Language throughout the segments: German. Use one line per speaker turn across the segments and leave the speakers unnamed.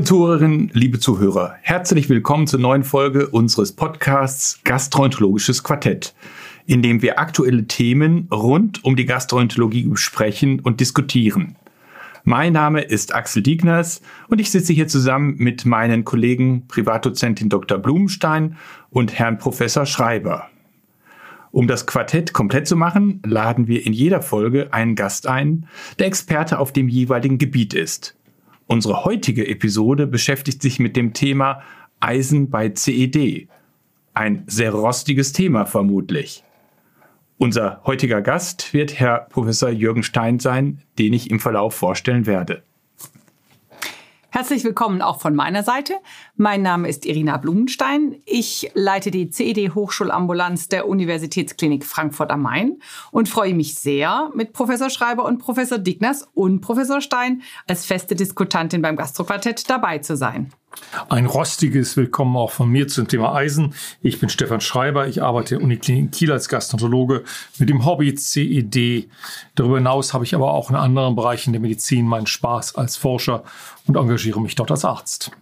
Liebe Zuhörerinnen, liebe Zuhörer, herzlich willkommen zur neuen Folge unseres Podcasts Gastroenterologisches Quartett, in dem wir aktuelle Themen rund um die Gastroenterologie besprechen und diskutieren. Mein Name ist Axel Diegners und ich sitze hier zusammen mit meinen Kollegen Privatdozentin Dr. Blumenstein und Herrn Professor Schreiber. Um das Quartett komplett zu machen, laden wir in jeder Folge einen Gast ein, der Experte auf dem jeweiligen Gebiet ist. Unsere heutige Episode beschäftigt sich mit dem Thema Eisen bei CED. Ein sehr rostiges Thema vermutlich. Unser heutiger Gast wird Herr Professor Jürgen Stein sein, den ich im Verlauf vorstellen werde.
Herzlich willkommen auch von meiner Seite. Mein Name ist Irina Blumenstein. Ich leite die CED Hochschulambulanz der Universitätsklinik Frankfurt am Main und freue mich sehr, mit Professor Schreiber und Professor Digners und Professor Stein als feste Diskutantin beim Gastroquartett dabei zu sein.
Ein rostiges Willkommen auch von mir zum Thema Eisen. Ich bin Stefan Schreiber. Ich arbeite in Uniklinik Kiel als Gastroenterologe mit dem Hobby CED. Darüber hinaus habe ich aber auch in anderen Bereichen der Medizin meinen Spaß als Forscher und engagiere mich dort als Arzt.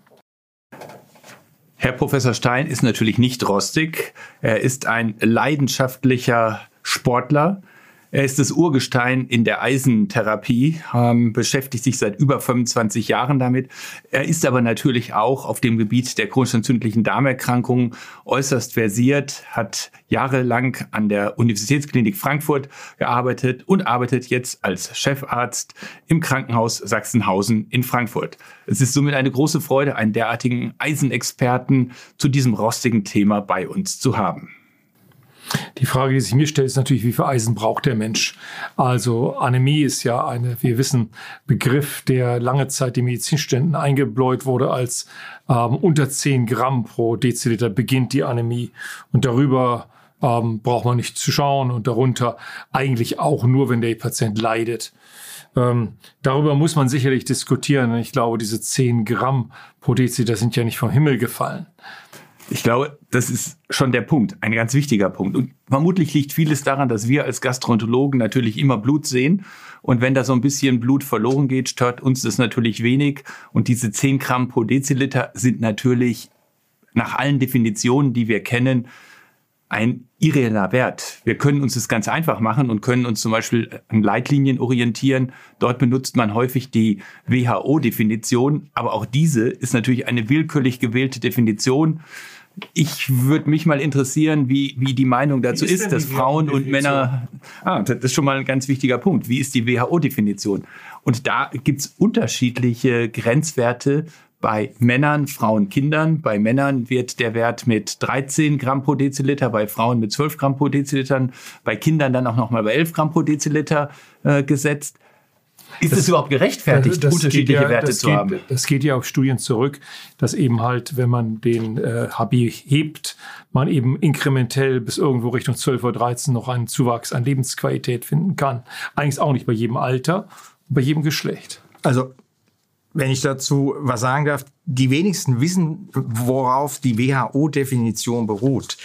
Herr Professor Stein ist natürlich nicht rostig. Er ist ein leidenschaftlicher Sportler. Er ist das Urgestein in der Eisentherapie, ähm, beschäftigt sich seit über 25 Jahren damit. Er ist aber natürlich auch auf dem Gebiet der chronisch entzündlichen Darmerkrankungen äußerst versiert, hat jahrelang an der Universitätsklinik Frankfurt gearbeitet und arbeitet jetzt als Chefarzt im Krankenhaus Sachsenhausen in Frankfurt. Es ist somit eine große Freude, einen derartigen Eisenexperten zu diesem rostigen Thema bei uns zu haben.
Die Frage, die sich mir stellt, ist natürlich, wie viel Eisen braucht der Mensch? Also Anämie ist ja eine, wir wissen, Begriff, der lange Zeit den Medizinständen eingebläut wurde als ähm, unter 10 Gramm pro Deziliter beginnt die Anämie. Und darüber ähm, braucht man nicht zu schauen und darunter eigentlich auch nur, wenn der Patient leidet. Ähm, darüber muss man sicherlich diskutieren. Ich glaube, diese 10 Gramm pro Deziliter sind ja nicht vom Himmel gefallen.
Ich glaube, das ist schon der Punkt, ein ganz wichtiger Punkt. Und vermutlich liegt vieles daran, dass wir als Gastroenterologen natürlich immer Blut sehen. Und wenn da so ein bisschen Blut verloren geht, stört uns das natürlich wenig. Und diese 10 Gramm pro Deziliter sind natürlich nach allen Definitionen, die wir kennen, ein irreeller Wert. Wir können uns das ganz einfach machen und können uns zum Beispiel an Leitlinien orientieren. Dort benutzt man häufig die WHO-Definition, aber auch diese ist natürlich eine willkürlich gewählte Definition ich würde mich mal interessieren, wie, wie die Meinung dazu ist, ist dass Frauen und Männer. Ah, das ist schon mal ein ganz wichtiger Punkt. Wie ist die WHO-Definition? Und da gibt's unterschiedliche Grenzwerte bei Männern, Frauen, Kindern. Bei Männern wird der Wert mit 13 Gramm pro Deziliter, bei Frauen mit 12 Gramm pro Deziliter, bei Kindern dann auch nochmal bei 11 Gramm pro Deziliter äh, gesetzt. Ist es überhaupt gerechtfertigt, das, das unterschiedliche ja, Werte zu
geht,
haben?
Das geht ja auf Studien zurück, dass eben halt, wenn man den äh, HB hebt, man eben inkrementell bis irgendwo Richtung 12 oder 13 noch einen Zuwachs an Lebensqualität finden kann. Eigentlich auch nicht bei jedem Alter, bei jedem Geschlecht.
Also wenn ich dazu was sagen darf, die wenigsten wissen, worauf die WHO-Definition beruht.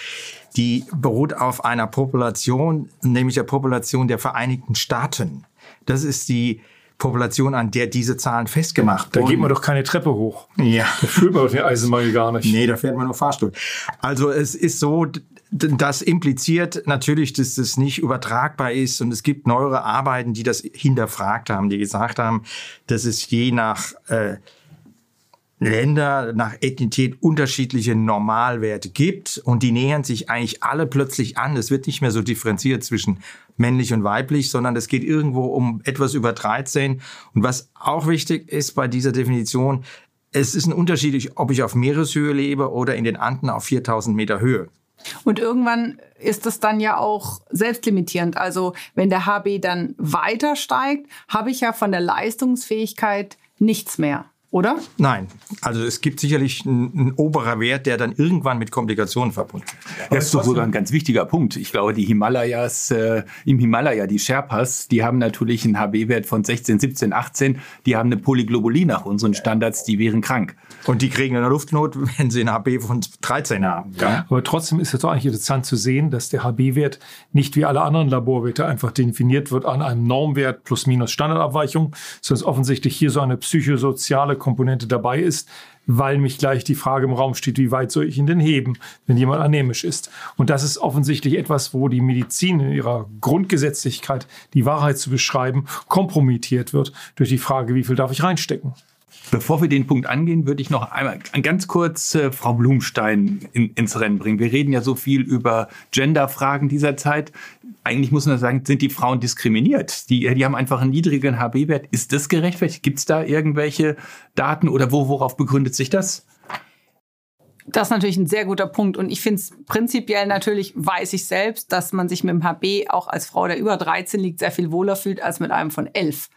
Die beruht auf einer Population, nämlich der Population der Vereinigten Staaten. Das ist die Population, an der diese Zahlen festgemacht
wurden. Da geht man doch keine Treppe hoch.
Ja.
Da fühlt man doch den Eisenmangel gar nicht.
Nee, da fährt man nur Fahrstuhl. Also es ist so, das impliziert natürlich, dass das nicht übertragbar ist. Und es gibt neuere Arbeiten, die das hinterfragt haben, die gesagt haben, dass es je nach äh, Länder nach Ethnität unterschiedliche Normalwerte gibt und die nähern sich eigentlich alle plötzlich an. Es wird nicht mehr so differenziert zwischen männlich und weiblich, sondern es geht irgendwo um etwas über 13. Und was auch wichtig ist bei dieser Definition, es ist ein Unterschied, ob ich auf Meereshöhe lebe oder in den Anden auf 4000 Meter Höhe.
Und irgendwann ist es dann ja auch selbstlimitierend. Also wenn der HB dann weiter steigt, habe ich ja von der Leistungsfähigkeit nichts mehr. Oder?
Nein, also es gibt sicherlich einen, oberer Wert, der dann irgendwann mit Komplikationen verbunden ist.
Das ist doch sogar ein ganz wichtiger Punkt. Ich glaube, die Himalayas, äh, im Himalaya, die Sherpas, die haben natürlich einen HB-Wert von 16, 17, 18. Die haben eine Polyglobulie nach unseren Standards, die wären krank.
Und die kriegen eine Luftnot, wenn sie einen HB von 13 haben.
Ja? Aber trotzdem ist es doch eigentlich interessant zu sehen, dass der HB-Wert nicht wie alle anderen Laborwerte einfach definiert wird an einem Normwert plus minus Standardabweichung, sondern offensichtlich hier so eine psychosoziale Komponente dabei ist, weil mich gleich die Frage im Raum steht, wie weit soll ich ihn denn heben, wenn jemand anämisch ist. Und das ist offensichtlich etwas, wo die Medizin in ihrer Grundgesetzlichkeit, die Wahrheit zu beschreiben, kompromittiert wird durch die Frage, wie viel darf ich reinstecken.
Bevor wir den Punkt angehen, würde ich noch einmal ganz kurz äh, Frau Blumstein in, ins Rennen bringen. Wir reden ja so viel über Genderfragen dieser Zeit. Eigentlich muss man sagen, sind die Frauen diskriminiert. Die, die haben einfach einen niedrigen HB-Wert. Ist das gerechtfertigt? Gibt es da irgendwelche Daten oder wo, worauf begründet sich das?
Das ist natürlich ein sehr guter Punkt. Und ich finde es prinzipiell natürlich, weiß ich selbst, dass man sich mit dem HB auch als Frau, der über 13 liegt, sehr viel wohler fühlt als mit einem von 11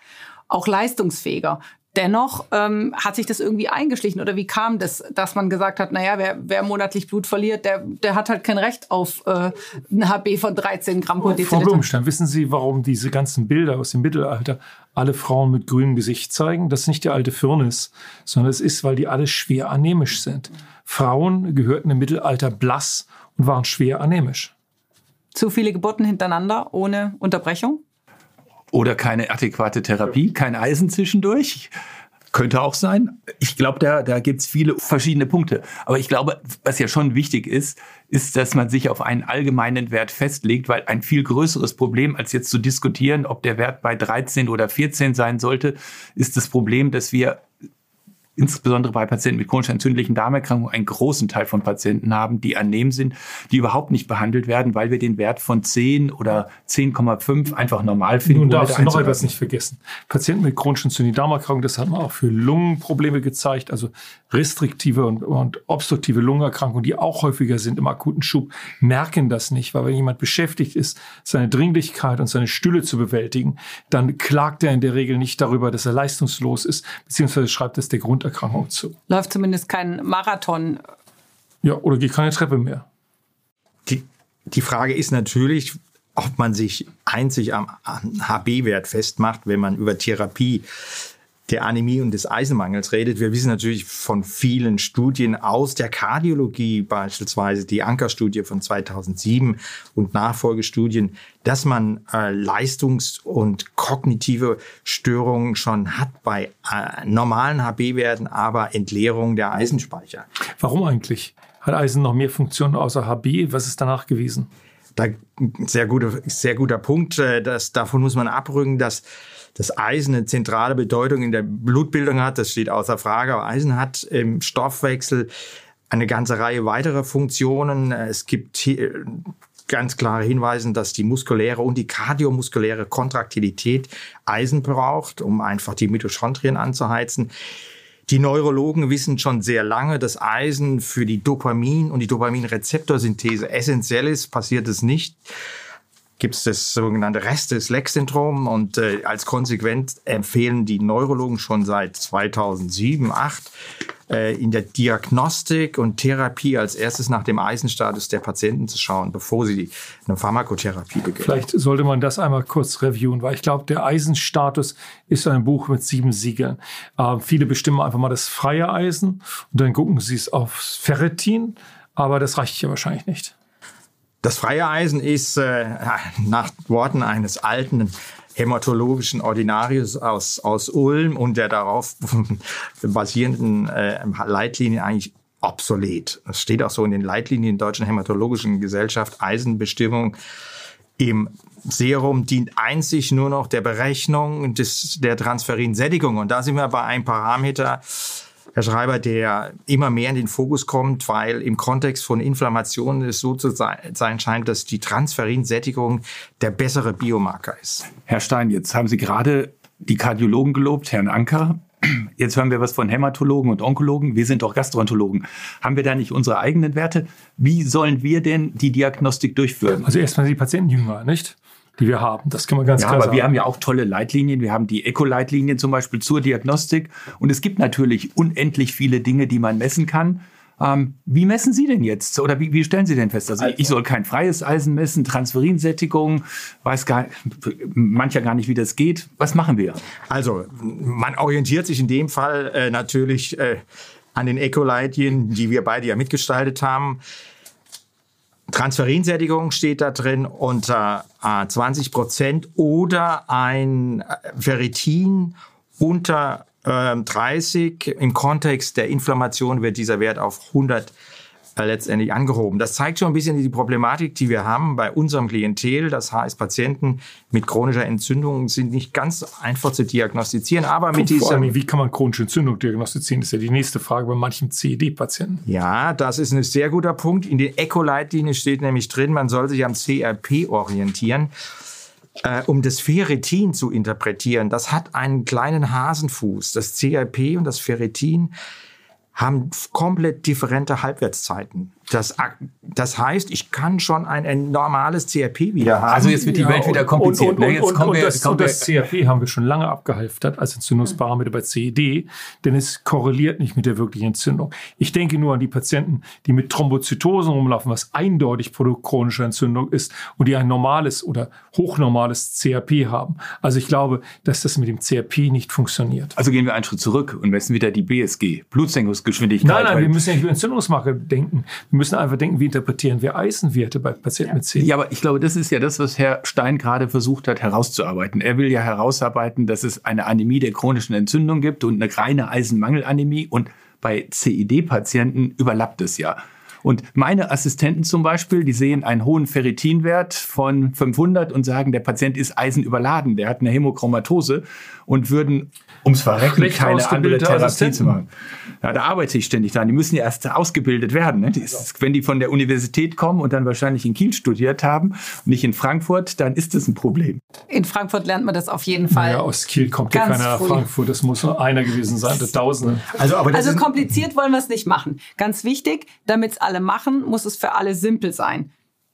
auch leistungsfähiger. Dennoch ähm, hat sich das irgendwie eingeschlichen oder wie kam das, dass man gesagt hat, naja, wer, wer monatlich Blut verliert, der, der hat halt kein Recht auf äh, ein HB von 13 Gramm pro
Deziliter. Frau Blumenstein, wissen Sie, warum diese ganzen Bilder aus dem Mittelalter alle Frauen mit grünem Gesicht zeigen? Das ist nicht die alte Firnis, sondern es ist, weil die alle schwer anämisch sind. Frauen gehörten im Mittelalter blass und waren schwer anämisch.
Zu viele Geburten hintereinander ohne Unterbrechung?
Oder keine adäquate Therapie, kein Eisen zwischendurch. Könnte auch sein. Ich glaube, da, da gibt es viele verschiedene Punkte. Aber ich glaube, was ja schon wichtig ist, ist, dass man sich auf einen allgemeinen Wert festlegt, weil ein viel größeres Problem, als jetzt zu diskutieren, ob der Wert bei 13 oder 14 sein sollte, ist das Problem, dass wir insbesondere bei Patienten mit chronisch entzündlichen Darmerkrankungen einen großen Teil von Patienten haben, die annehmen sind, die überhaupt nicht behandelt werden, weil wir den Wert von 10 oder 10,5 einfach normal finden.
Nun darfst du noch etwas nicht vergessen. Patienten mit chronischen entzündlichen Darmerkrankungen, das hat man auch für Lungenprobleme gezeigt, also restriktive und, und obstruktive Lungenerkrankungen, die auch häufiger sind im akuten Schub, merken das nicht, weil wenn jemand beschäftigt ist, seine Dringlichkeit und seine Stühle zu bewältigen, dann klagt er in der Regel nicht darüber, dass er leistungslos ist, beziehungsweise schreibt es der Grund Erkrankung zu.
Läuft zumindest kein Marathon.
Ja, oder geht keine Treppe mehr.
Die, die Frage ist natürlich, ob man sich einzig am HB-Wert festmacht, wenn man über Therapie der Anämie und des Eisenmangels redet. Wir wissen natürlich von vielen Studien aus der Kardiologie, beispielsweise die Anker-Studie von 2007 und Nachfolgestudien, dass man äh, Leistungs- und kognitive Störungen schon hat bei äh, normalen HB-Werten, aber Entleerung der Eisenspeicher.
Warum eigentlich? Hat Eisen noch mehr Funktionen außer HB? Was ist danach gewesen?
Da, sehr, guter, sehr guter Punkt. Äh, das, davon muss man abrücken, dass das Eisen eine zentrale Bedeutung in der Blutbildung hat, das steht außer Frage. Aber Eisen hat im Stoffwechsel eine ganze Reihe weiterer Funktionen. Es gibt ganz klare Hinweise, dass die muskuläre und die kardiomuskuläre Kontraktilität Eisen braucht, um einfach die Mitochondrien anzuheizen. Die Neurologen wissen schon sehr lange, dass Eisen für die Dopamin- und die Dopaminrezeptorsynthese essentiell ist. Passiert es nicht, gibt es das sogenannte Restes-Leck-Syndrom und äh, als Konsequenz empfehlen die Neurologen schon seit 2007, 2008 äh, in der Diagnostik und Therapie als erstes nach dem Eisenstatus der Patienten zu schauen, bevor sie eine Pharmakotherapie beginnen.
Vielleicht sollte man das einmal kurz reviewen, weil ich glaube, der Eisenstatus ist ein Buch mit sieben Siegeln. Äh, viele bestimmen einfach mal das freie Eisen und dann gucken sie es aufs Ferritin, aber das reicht ja wahrscheinlich nicht.
Das freie Eisen ist äh, nach Worten eines alten hämatologischen Ordinarius aus, aus Ulm und der darauf basierenden äh, Leitlinien eigentlich obsolet. Das steht auch so in den Leitlinien der Deutschen Hämatologischen Gesellschaft. Eisenbestimmung im Serum dient einzig nur noch der Berechnung des, der Transferinsättigung. Und da sind wir bei einem Parameter, Herr Schreiber, der immer mehr in den Fokus kommt, weil im Kontext von Inflammationen es so zu sein scheint, dass die Transferinsättigung der bessere Biomarker ist.
Herr Stein, jetzt haben Sie gerade die Kardiologen gelobt, Herrn Anker. Jetzt hören wir was von Hämatologen und Onkologen. Wir sind doch Gastroenterologen. Haben wir da nicht unsere eigenen Werte? Wie sollen wir denn die Diagnostik durchführen?
Also erstmal die Patienten jünger, nicht? Die wir haben. Das kann man ganz
ja,
klar
aber
sagen.
wir haben ja auch tolle Leitlinien. Wir haben die Eco-Leitlinien zum Beispiel zur Diagnostik. Und es gibt natürlich unendlich viele Dinge, die man messen kann. Ähm, wie messen Sie denn jetzt? Oder wie, wie stellen Sie denn fest? Also, ich soll kein freies Eisen messen, Transferinsättigung, weiß gar, mancher gar nicht, wie das geht. Was machen wir?
Also, man orientiert sich in dem Fall äh, natürlich äh, an den Eco-Leitlinien, die wir beide ja mitgestaltet haben. Transferinsättigung steht da drin unter äh, 20 Prozent oder ein Ferritin unter äh, 30. Im Kontext der Inflammation wird dieser Wert auf 100 letztendlich angehoben. Das zeigt schon ein bisschen die Problematik, die wir haben bei unserem Klientel. Das heißt, Patienten mit chronischer Entzündung sind nicht ganz einfach zu diagnostizieren, aber mit
Vor
dieser...
allem, wie kann man chronische Entzündung diagnostizieren? Das ist ja die nächste Frage bei manchen CED-Patienten.
Ja, das ist ein sehr guter Punkt. In den Eco-Leitlinien steht nämlich drin, man soll sich am CRP orientieren. Äh, um das Ferritin zu interpretieren, das hat einen kleinen Hasenfuß. Das CRP und das Ferritin haben komplett differente Halbwertszeiten. Das, das heißt, ich kann schon ein, ein normales CRP wieder haben.
Also jetzt wird die
Ja,
Welt wieder kompliziert.
Und,
ne?
und,
Jetzt
und,
kommen wir,
das,
kommen
und
wir,
das CRP haben wir schon lange abgehalftert als Entzündungsparameter bei CED, denn es korreliert nicht mit der wirklichen Entzündung. Ich denke nur an die Patienten, die mit Thrombozytosen rumlaufen, was eindeutig Produkt chronischer Entzündung ist und die ein normales oder hochnormales CRP haben. Also ich glaube, dass das mit dem CRP nicht funktioniert.
also gehen wir einen Schritt zurück und messen wieder die BSG, Blutsenkungsgeschwindigkeit.
Nein, nein, wir müssen nicht über Entzündungsmarker denken. Wir müssen einfach denken, wie interpretieren wir Eisenwerte bei Patienten mit CED.
Ja, aber ich glaube, das ist ja das, was Herr Stein gerade versucht hat herauszuarbeiten. Er will ja herausarbeiten, dass es eine Anämie der chronischen Entzündung gibt und eine reine Eisenmangelanämie. Und bei CED-Patienten überlappt es ja. Und meine Assistenten zum Beispiel, die sehen einen hohen Ferritinwert von 500 und sagen, der Patient ist eisenüberladen, der hat eine Hämochromatose und würden ums Verrecken keine andere Therapie zu machen. Ja, da arbeite ich ständig dran. Die müssen ja erst ausgebildet werden. Ne? Die ist, wenn die von der Universität kommen und dann wahrscheinlich in Kiel studiert haben, nicht in Frankfurt, dann ist das ein Problem.
In Frankfurt lernt man das auf jeden Fall.
Ja, aus Kiel kommt ja keiner nach. Frankfurt. Das muss nur einer gewesen sein, der Tausende.
also, aber das
Also kompliziert wollen wir es nicht machen. Ganz wichtig, damit es alle machen, muss es für alle simpel sein.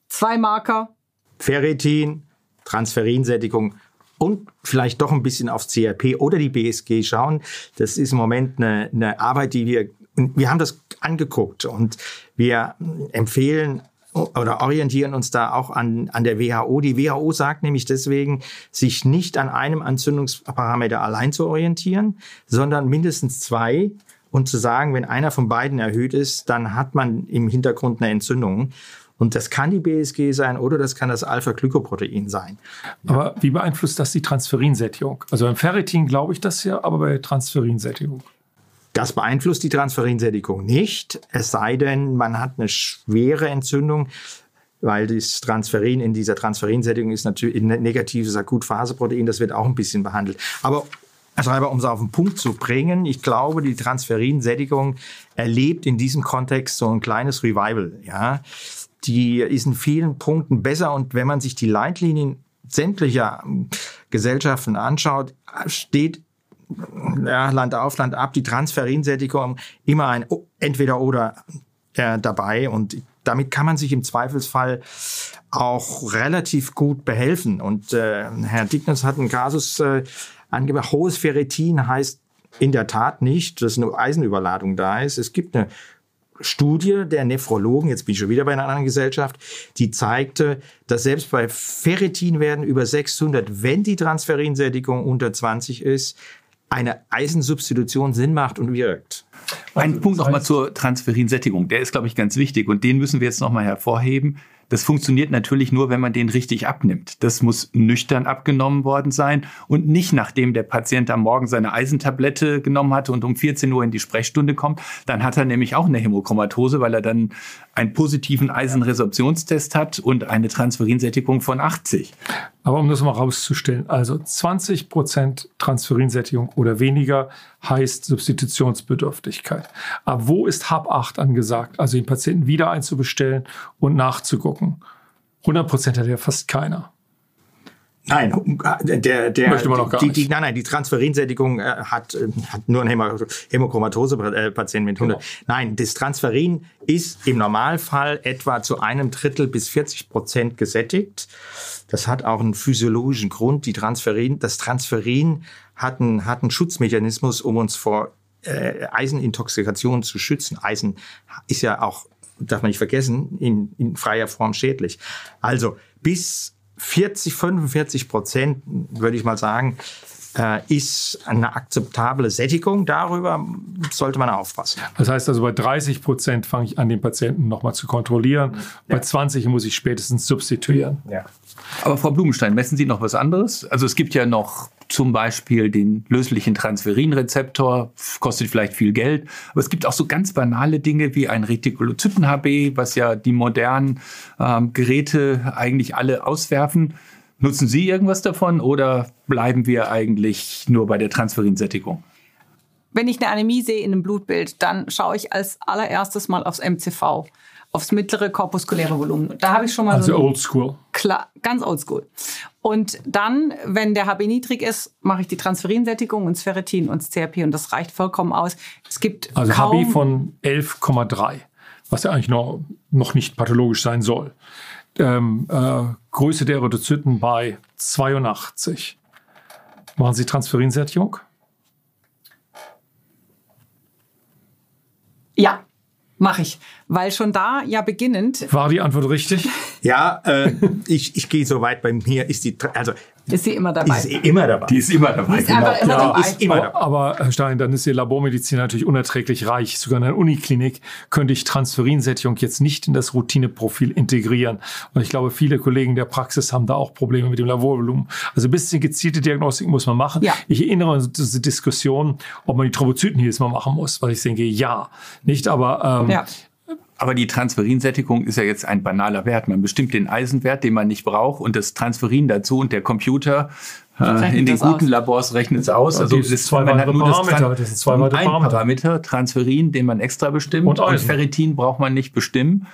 Zwei Marker,
Ferritin, Transferinsättigung und vielleicht doch ein bisschen aufs CRP oder die BSG schauen. Das ist im Moment eine, eine Arbeit, die wir, wir haben das angeguckt und wir empfehlen oder orientieren uns da auch an, an der WHO. Die WHO sagt nämlich deswegen, sich nicht an einem Entzündungsparameter allein zu orientieren, sondern mindestens zwei und zu sagen, wenn einer von beiden erhöht ist, dann hat man im Hintergrund eine Entzündung. Und das kann die BSG sein oder das kann das Alpha-Glykoprotein sein.
Aber wie beeinflusst das die Transferinsättigung? Also beim Ferritin glaube ich das ja, aber bei Transferinsättigung.
Das beeinflusst die Transferinsättigung nicht, es sei denn, man hat eine schwere Entzündung, weil das Transferin in dieser Transferinsättigung ist natürlich ein negatives Akutphaseprotein, das wird auch ein bisschen behandelt. Aber Herr Schreiber, um es auf den Punkt zu bringen, ich glaube, die Transferinsättigung erlebt in diesem Kontext so ein kleines Revival. Ja, die ist in vielen Punkten besser und wenn man sich die Leitlinien sämtlicher Gesellschaften anschaut, steht ja, Land auf, Land ab, die Transferinsättigung immer ein entweder oder äh, dabei und damit kann man sich im Zweifelsfall auch relativ gut behelfen. Und äh, Herr Dickners hat einen Kasus äh, angegeben, hohes Ferritin heißt in der Tat nicht, dass eine Eisenüberladung da ist. Es gibt eine Studie der Nephrologen, jetzt bin ich schon wieder bei einer anderen Gesellschaft, die zeigte, dass selbst bei Ferritinwerten über 600, wenn die Transferinsättigung unter 20 ist, eine Eisensubstitution Sinn macht und wirkt.
Ein Punkt nochmal zur Transferinsättigung. Der ist, glaube ich, ganz wichtig und den müssen wir jetzt nochmal hervorheben. Das funktioniert natürlich nur, wenn man den richtig abnimmt. Das muss nüchtern abgenommen worden sein und nicht nachdem der Patient am Morgen seine Eisentablette genommen hatte und um 14 Uhr in die Sprechstunde kommt. Dann hat er nämlich auch eine Hämochromatose, weil er dann einen positiven Eisenresorptionstest hat und eine Transferinsättigung von 80.
Aber um das mal rauszustellen, also 20 Prozent Transferinsättigung oder weniger heißt Substitutionsbedürftigkeit. Aber wo ist HAB 8 angesagt? Also den Patienten wieder einzubestellen und nachzugucken. 100 Prozent hat ja fast keiner.
Nein, der, der,
Möchte man noch gar
die,
nicht.
die, nein, nein, die Transferinsättigung äh, hat, äh, hat nur ein Hämo Hämochromatose-Patient mit 100.
Genau.
Nein, das Transferin ist im Normalfall etwa zu einem Drittel bis 40 Prozent gesättigt. Das hat auch einen physiologischen Grund. Die Transferin, das Transferin hat einen, hat einen Schutzmechanismus, um uns vor äh, Eisenintoxikation zu schützen. Eisen ist ja auch, darf man nicht vergessen, in, in freier Form schädlich. Also bis 40, 45 Prozent, würde ich mal sagen, äh, ist eine akzeptable Sättigung. Darüber sollte man aufpassen.
Das heißt also, bei 30 Prozent fange ich an, den Patienten nochmal zu kontrollieren. Bei 20 muss ich spätestens substituieren.
Ja.
Aber Frau Blumenstein, messen Sie noch was anderes? Also es gibt ja noch zum Beispiel den löslichen Transferinrezeptor, kostet vielleicht viel Geld, aber es gibt auch so ganz banale Dinge wie ein Retikulozyten-HB, was ja die modernen ähm, Geräte eigentlich alle auswerfen. Nutzen Sie irgendwas davon oder bleiben wir eigentlich nur bei der Transferinsättigung?
Wenn ich eine Anämie sehe in einem Blutbild, dann schaue ich als allererstes mal aufs MCV, aufs mittlere korpuskuläre Volumen. Da habe ich schon mal
Also
so
oldschool.
Klar, ganz oldschool. Und dann, wenn der HB niedrig ist, mache ich die Transferinsättigung und das Ferritin und CRP und das reicht vollkommen aus. Es gibt
Also HB von 11,3, was ja eigentlich noch, noch nicht pathologisch sein soll. Ähm, äh, Größe der Erythrozyten bei 82. Machen Sie Transferinsättigung?
ja, mache ich, weil schon da ja beginnend
War die Antwort richtig?
Ja, äh, ich, ich gehe so weit. Bei mir ist die, also
ist sie immer dabei.
ist sie immer dabei.
Die ist immer dabei.
ist einfach immer
Ja,
dabei.
ist immer dabei.
Aber Herr Stein, dann ist die Labormedizin natürlich unerträglich reich. Sogar in einer Uniklinik könnte ich Transferinsättigung jetzt nicht in das Routineprofil integrieren. Und ich glaube, viele Kollegen der Praxis haben da auch Probleme mit dem Laborvolumen. Also ein bisschen gezielte Diagnostik muss man machen.
Ja.
Ich erinnere an diese Diskussion, ob man die Thrombozyten jedes Mal machen muss, weil ich denke, ja. Nicht, aber ähm,
ja.
Aber die Transferinsättigung ist ja jetzt ein banaler Wert. Man bestimmt den Eisenwert, den man nicht braucht, und das Transferin dazu und der Computer äh, in den
das
guten
aus.
Labors rechnet es aus. Also
die ist zwei weitere Parameter. Das sind zwei weitere
ein
Parameter.
Parameter, Transferin, den man extra bestimmt.
Und Eisen.
Ferritin braucht man nicht bestimmen.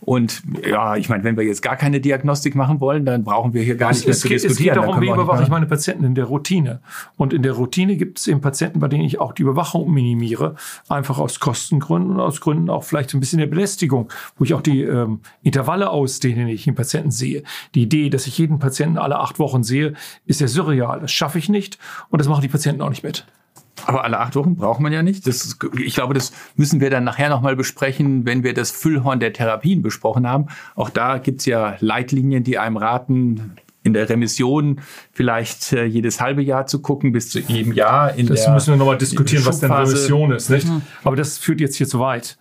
Und ja, ich meine, wenn wir jetzt gar keine Diagnostik machen wollen, dann brauchen wir hier gar nicht mehr
es,
zu
geht, es
diskutieren.
geht
Dann
darum, wie überwache ich meine Patienten in der Routine. Und in der Routine gibt es eben Patienten, bei denen ich auch die Überwachung minimiere, einfach aus Kostengründen und aus Gründen auch vielleicht ein bisschen der Belästigung, wo ich auch die ähm, Intervalle ausdehne, die ich im Patienten sehe. Die Idee, dass ich jeden Patienten alle acht Wochen sehe, ist ja surreal. Das schaffe ich nicht und das machen die Patienten auch nicht mit.
Aber alle acht Wochen braucht man ja nicht. Das, ist- ich glaube, das müssen wir dann nachher nochmal besprechen, wenn wir das Füllhorn der Therapien besprochen haben. Auch da gibt's ja Leitlinien, die einem raten, in der Remission vielleicht äh, jedes halbe Jahr zu gucken, bis zu jedem Jahr. In
Das
der
müssen wir nochmal diskutieren, was denn. Remission ist. Nicht? Aber das führt jetzt hier zu weit.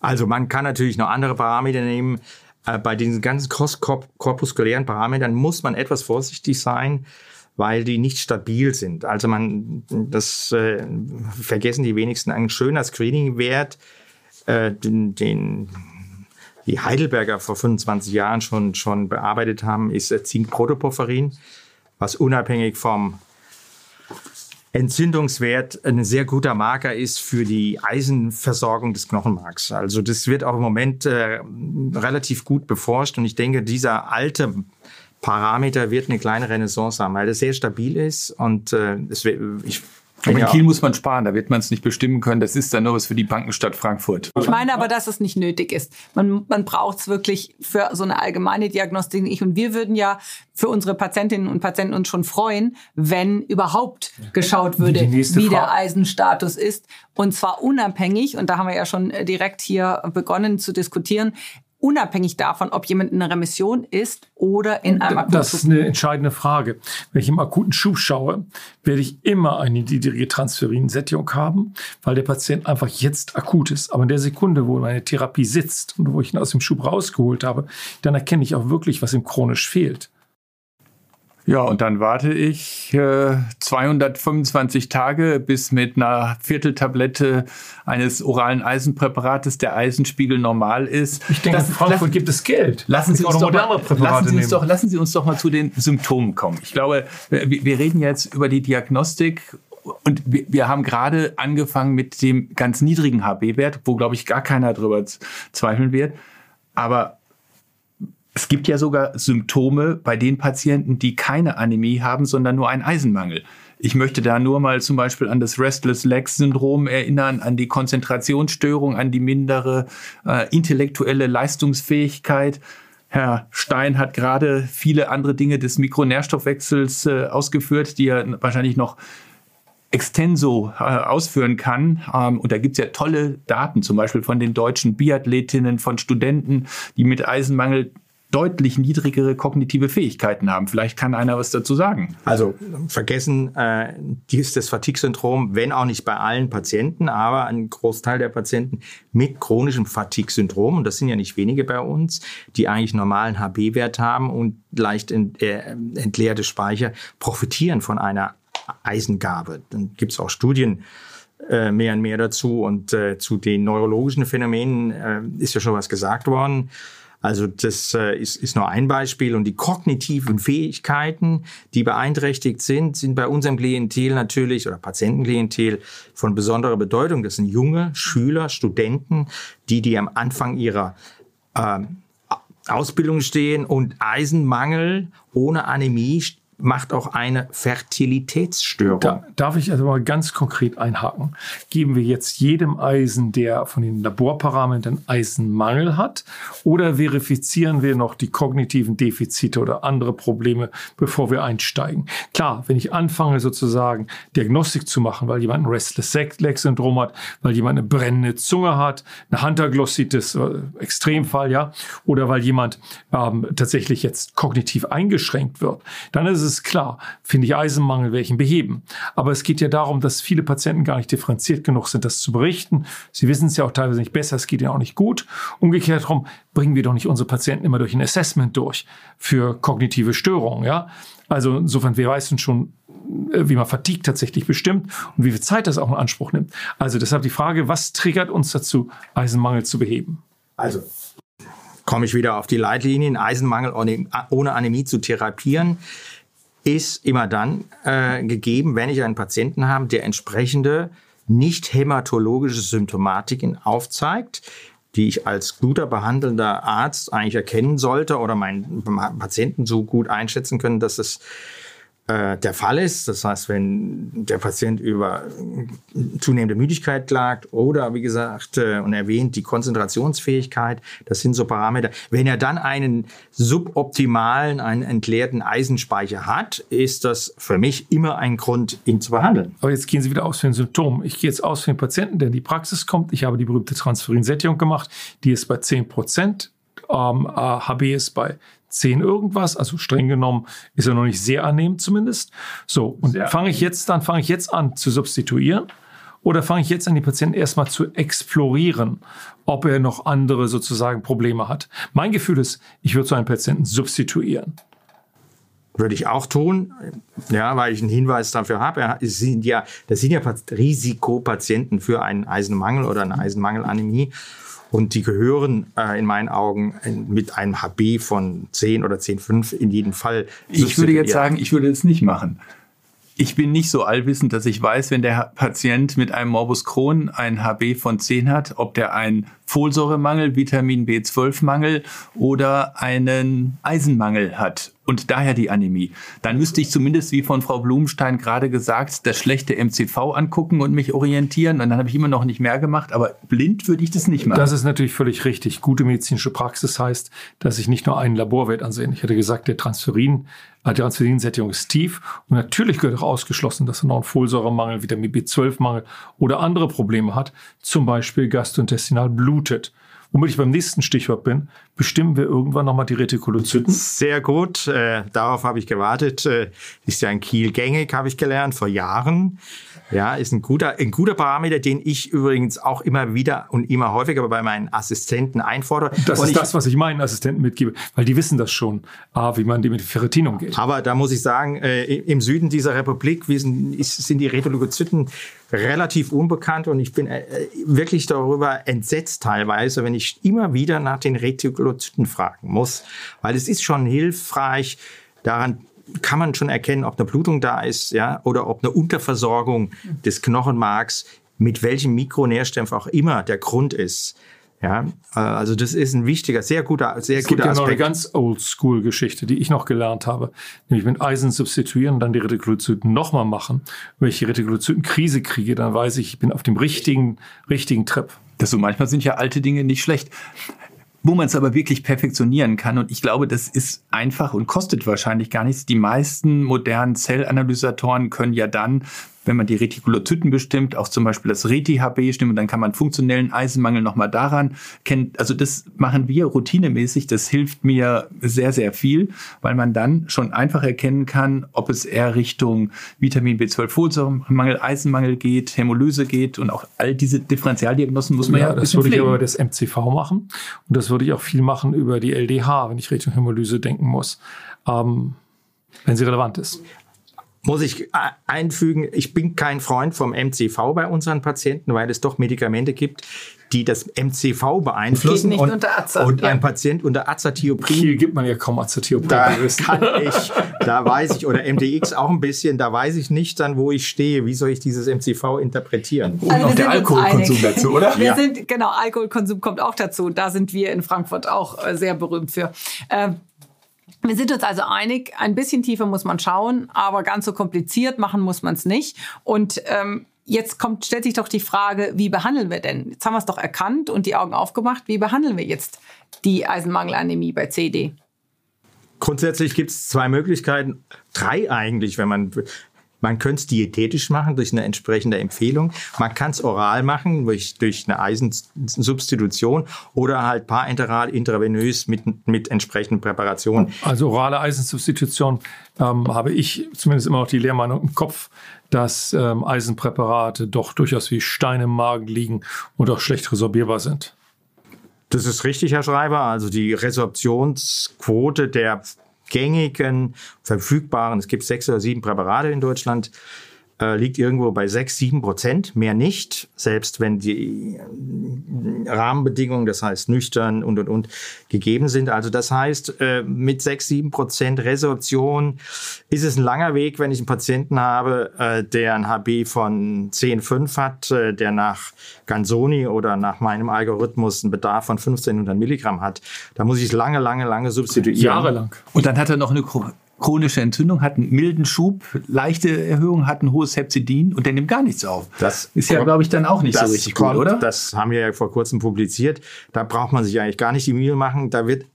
Also man kann natürlich noch andere Parameter nehmen. Äh, Bei diesen ganzen korpuskulären Parametern muss man etwas vorsichtig sein, weil die nicht stabil sind. Also man, das äh, vergessen die wenigsten. Ein schöner Screening-Wert, äh, den, den die Heidelberger vor 25 Jahren schon, schon bearbeitet haben, ist äh, Zinkprotoporphyrin, was unabhängig vom Entzündungswert ein sehr guter Marker ist für die Eisenversorgung des Knochenmarks. Also das wird auch im Moment äh, relativ gut beforscht und ich denke, dieser alte Parameter wird eine kleine Renaissance haben, weil er sehr stabil ist und äh, es wird, ich
Aber in Kiel muss man sparen, da wird man es nicht bestimmen können. Das ist dann nur was für die Bankenstadt Frankfurt.
Ich meine aber, dass es nicht nötig ist. Man, man braucht es wirklich für so eine allgemeine Diagnostik nicht. Und wir würden ja für unsere Patientinnen und Patienten uns schon freuen, wenn überhaupt geschaut würde, wie der. Eisenstatus ist. Und zwar unabhängig, und da haben wir ja schon äh, direkt hier begonnen zu diskutieren, unabhängig davon, ob jemand in einer Remission ist oder in einem
Das ist eine entscheidende Frage. Wenn ich im akuten Schub schaue, werde ich immer eine niedrige Transferinsättigung haben, weil der Patient einfach jetzt akut ist. Aber in der Sekunde, wo meine Therapie sitzt und wo ich ihn aus dem Schub rausgeholt habe, dann erkenne ich auch wirklich, was ihm chronisch fehlt.
Ja, und dann warte ich äh, 225 Tage, bis mit einer Vierteltablette eines oralen Eisenpräparates der Eisenspiegel normal ist.
Ich denke, in Frankfurt gibt es Geld.
Lassen Sie, uns doch mal, lassen, Sie uns doch, lassen Sie uns doch mal zu den Symptomen kommen. Ich glaube, wir, wir reden jetzt über die Diagnostik und wir, haben gerade angefangen mit dem ganz niedrigen HB-Wert, wo, glaube ich, gar keiner drüber zweifeln wird. Aber es gibt ja sogar Symptome bei den Patienten, die keine Anämie haben, sondern nur einen Eisenmangel. Ich möchte da nur mal zum Beispiel an das Restless Legs Syndrom erinnern, an die Konzentrationsstörung, an die mindere äh, intellektuelle Leistungsfähigkeit. Herr Stein hat gerade viele andere Dinge des Mikronährstoffwechsels äh, ausgeführt, die er wahrscheinlich noch extenso äh, ausführen kann. Ähm, und da gibt's ja tolle Daten, zum Beispiel von den deutschen Biathletinnen, von Studenten, die mit Eisenmangel deutlich niedrigere kognitive Fähigkeiten haben. Vielleicht kann einer was dazu sagen.
Also vergessen äh, ist das Fatigue-Syndrom, wenn auch nicht bei allen Patienten, aber ein Großteil der Patienten mit chronischem Fatigue-Syndrom, und das sind ja nicht wenige bei uns, die eigentlich normalen HB-Wert haben und leicht ent, äh, entleerte Speicher, profitieren von einer Eisengabe. Dann gibt es auch Studien, äh, mehr und mehr dazu. Und äh, zu den neurologischen Phänomenen äh, ist ja schon was gesagt worden. Also das äh, ist, ist nur ein Beispiel. Und die kognitiven Fähigkeiten, die beeinträchtigt sind, sind bei unserem Klientel natürlich oder Patientenklientel von besonderer Bedeutung. Das sind junge Schüler, Studenten, die, die am Anfang ihrer äh, Ausbildung stehen und Eisenmangel ohne Anämie macht auch eine Fertilitätsstörung. Da,
darf ich also mal ganz konkret einhaken? Geben wir jetzt jedem Eisen, der von den Laborparametern Eisenmangel hat, oder verifizieren wir noch die kognitiven Defizite oder andere Probleme, bevor wir einsteigen? Klar, wenn ich anfange sozusagen Diagnostik zu machen, weil jemand ein Restless Leg Syndrom hat, weil jemand eine brennende Zunge hat, eine Hunterglossitis, äh, Extremfall, ja, oder weil jemand ähm, tatsächlich jetzt kognitiv eingeschränkt wird, dann ist es klar, finde ich Eisenmangel, welchen beheben. Aber es geht ja darum, dass viele Patienten gar nicht differenziert genug sind, das zu berichten. Sie wissen es ja auch teilweise nicht besser, es geht ihnen auch nicht gut. Umgekehrt darum, bringen wir doch nicht unsere Patienten immer durch ein Assessment durch für kognitive Störungen, ja. Also insofern, wir wissen schon, äh, wie man Fatigue tatsächlich bestimmt und wie viel Zeit das auch in Anspruch nimmt. Also deshalb die Frage, was triggert uns dazu, Eisenmangel zu beheben?
Also komme ich wieder auf die Leitlinien, Eisenmangel ohne Anämie zu therapieren ist immer dann äh, gegeben, wenn ich einen Patienten habe, der entsprechende nicht hämatologische Symptomatiken aufzeigt, die ich als guter behandelnder Arzt eigentlich erkennen sollte oder meinen Patienten so gut einschätzen können, dass es äh, der Fall ist. Das heißt, wenn der Patient über zunehmende Müdigkeit klagt oder wie gesagt äh, und erwähnt die Konzentrationsfähigkeit, das sind so Parameter. Wenn er dann einen suboptimalen, einen entleerten Eisenspeicher hat, ist das für mich immer ein Grund, ihn zu behandeln.
Aber jetzt gehen Sie wieder aus für ein Symptom. Ich gehe jetzt aus für den Patienten, der in die Praxis kommt. Ich habe die berühmte Transferinsättigung gemacht. Die ist bei 10 Prozent. Ähm, HB ist bei 10 irgendwas, also streng genommen ist er noch nicht sehr annehmend zumindest. So, und fange ich jetzt, dann fange ich jetzt an zu substituieren oder fange ich jetzt an, die Patienten erstmal zu explorieren, ob er noch andere sozusagen Probleme hat. Mein Gefühl ist, ich würde so einen Patienten substituieren.
Würde ich auch tun, ja, weil ich einen Hinweis dafür habe. Es sind ja, das sind ja Risikopatienten für einen Eisenmangel oder eine Eisenmangelanämie. Und die gehören äh, in meinen Augen mit einem HB von 10 oder 10,5 in jedem Fall.
Ich würde jetzt sagen, ich würde es nicht machen. Ich bin nicht so allwissend, dass ich weiß, wenn der Patient mit einem Morbus Crohn ein HB von 10 hat, ob der einen Folsäuremangel, Vitamin B12-Mangel oder einen Eisenmangel hat und daher die Anämie. Dann müsste ich zumindest, wie von Frau Blumenstein gerade gesagt, das schlechte MCV angucken und mich orientieren. Und dann habe ich immer noch nicht mehr gemacht, aber blind würde ich das nicht machen.
Das ist natürlich völlig richtig. Gute medizinische Praxis heißt, dass ich nicht nur einen Laborwert ansehe. Ich hatte gesagt, der Transferin, äh, die Transferinsättigung ist tief. Und natürlich gehört auch ausgeschlossen, dass er noch einen Folsäuremangel, Vitamin B12-Mangel oder andere Probleme hat. Zum Beispiel gastrointestinal blutet. Womit ich beim nächsten Stichwort bin, bestimmen wir irgendwann nochmal die Retikulozyten?
Sehr gut, äh, darauf habe ich gewartet. Äh, ist ja ein Kiel gängig, habe ich gelernt, vor Jahren. Ja, ist ein guter, ein guter Parameter, den ich übrigens auch immer wieder und immer häufiger bei meinen Assistenten einfordere.
Das
und
ist ich, das, was ich meinen Assistenten mitgebe, weil die wissen das schon, ah, wie man mit Ferritin umgeht.
Aber da muss ich sagen, äh, im Süden dieser Republik sind, sind die Retikulozyten relativ unbekannt und ich bin äh, wirklich darüber entsetzt teilweise, wenn ich immer wieder nach den Retikulozyten fragen muss, weil es ist schon hilfreich, daran kann man schon erkennen, ob eine Blutung da ist, ja, oder ob eine Unterversorgung des Knochenmarks mit welchem Mikronährstoff auch immer der Grund ist. Ja, äh, also das ist ein wichtiger, sehr guter, sehr
es gibt
guter
ja noch eine
Aspekt.
ganz Oldschool-Geschichte, die ich noch gelernt habe. Nämlich mit Eisen substituieren und dann die Retikulozyten nochmal machen. Wenn ich die Retikulozytenkrise kriege, dann weiß ich, ich bin auf dem richtigen, richtigen Trip.
Das so manchmal sind ja alte Dinge nicht schlecht. Wo man es aber wirklich perfektionieren kann, und ich glaube, das ist einfach und kostet wahrscheinlich gar nichts. Die meisten modernen Zellanalysatoren können ja dann, wenn man die Retikulozyten bestimmt, auch zum Beispiel das Reti-HB stimmen, und dann kann man funktionellen Eisenmangel nochmal daran kennen. Also das machen wir routinemäßig. Das hilft mir sehr, sehr viel, weil man dann schon einfach erkennen kann, ob es eher Richtung Vitamin B12-Folsäuremangel, Eisenmangel geht, Hämolyse geht und auch all diese Differentialdiagnosen muss man ja,
Ja, das würde ich
pflegen.
über das MCV machen. Und das würde ich auch viel machen über die LDH, wenn ich Richtung Hämolyse denken muss. Ähm, wenn sie relevant ist.
Muss ich äh, einfügen, ich bin kein Freund vom MCV bei unseren Patienten, weil es doch Medikamente gibt, die das MCV beeinflussen.
nicht
und, und
ja.
ein Patient unter Azathioprin
Hier gibt man ja kaum Acetylpropyl.
Da kann ich, da weiß ich, oder MDX auch ein bisschen, da weiß ich nicht dann, wo ich stehe. Wie soll ich dieses MCV interpretieren?
Und
Also
noch
wir
der Alkoholkonsum dazu, oder?
Wir
Ja.
sind, genau, Alkoholkonsum kommt auch dazu. Da sind wir in Frankfurt auch äh, sehr berühmt für. Ähm, wir sind uns also einig, ein bisschen tiefer muss man schauen, aber ganz so kompliziert machen muss man es nicht. Und ähm, jetzt kommt, stellt sich doch die Frage, wie behandeln wir denn? Jetzt haben wir es doch erkannt und die Augen aufgemacht. Wie behandeln wir jetzt die Eisenmangelanämie bei CD?
Grundsätzlich gibt es zwei Möglichkeiten, drei eigentlich, wenn man man könnte es diätetisch machen durch eine entsprechende Empfehlung. Man kann es oral machen durch, durch eine Eisensubstitution oder halt parenteral intravenös mit, mit entsprechenden Präparationen.
Also orale Eisensubstitution ähm, habe ich zumindest immer noch die Lehrmeinung im Kopf, dass ähm, Eisenpräparate doch durchaus wie Steine im Magen liegen und auch schlecht resorbierbar sind.
Das ist richtig, Herr Schreiber. Also die Resorptionsquote der gängigen, verfügbaren, es gibt sechs oder sieben Präparate in Deutschland, äh, liegt irgendwo bei sechs, sieben Prozent, mehr nicht, selbst wenn die äh, Rahmenbedingungen, das heißt nüchtern und und und, gegeben sind. Also das heißt, äh, mit sechs, sieben Prozent Resorption ist es ein langer Weg, wenn ich einen Patienten habe, äh, der ein HB von 10,5 hat, äh, der nach Ganzoni oder nach meinem Algorithmus einen Bedarf von 1500 Milligramm hat. Da muss ich es lange, lange, lange substituieren.
Jahrelang.
Und dann hat er noch eine chronische Entzündung, hat einen milden Schub, leichte Erhöhung, hat ein hohes Hepzidin und der nimmt gar nichts auf.
Das
ist ja, glaube ich, dann auch nicht so richtig
kommt,
gut, oder?
Das haben wir ja vor kurzem publiziert. Da braucht man sich eigentlich gar nicht die Mühe machen. Da wird,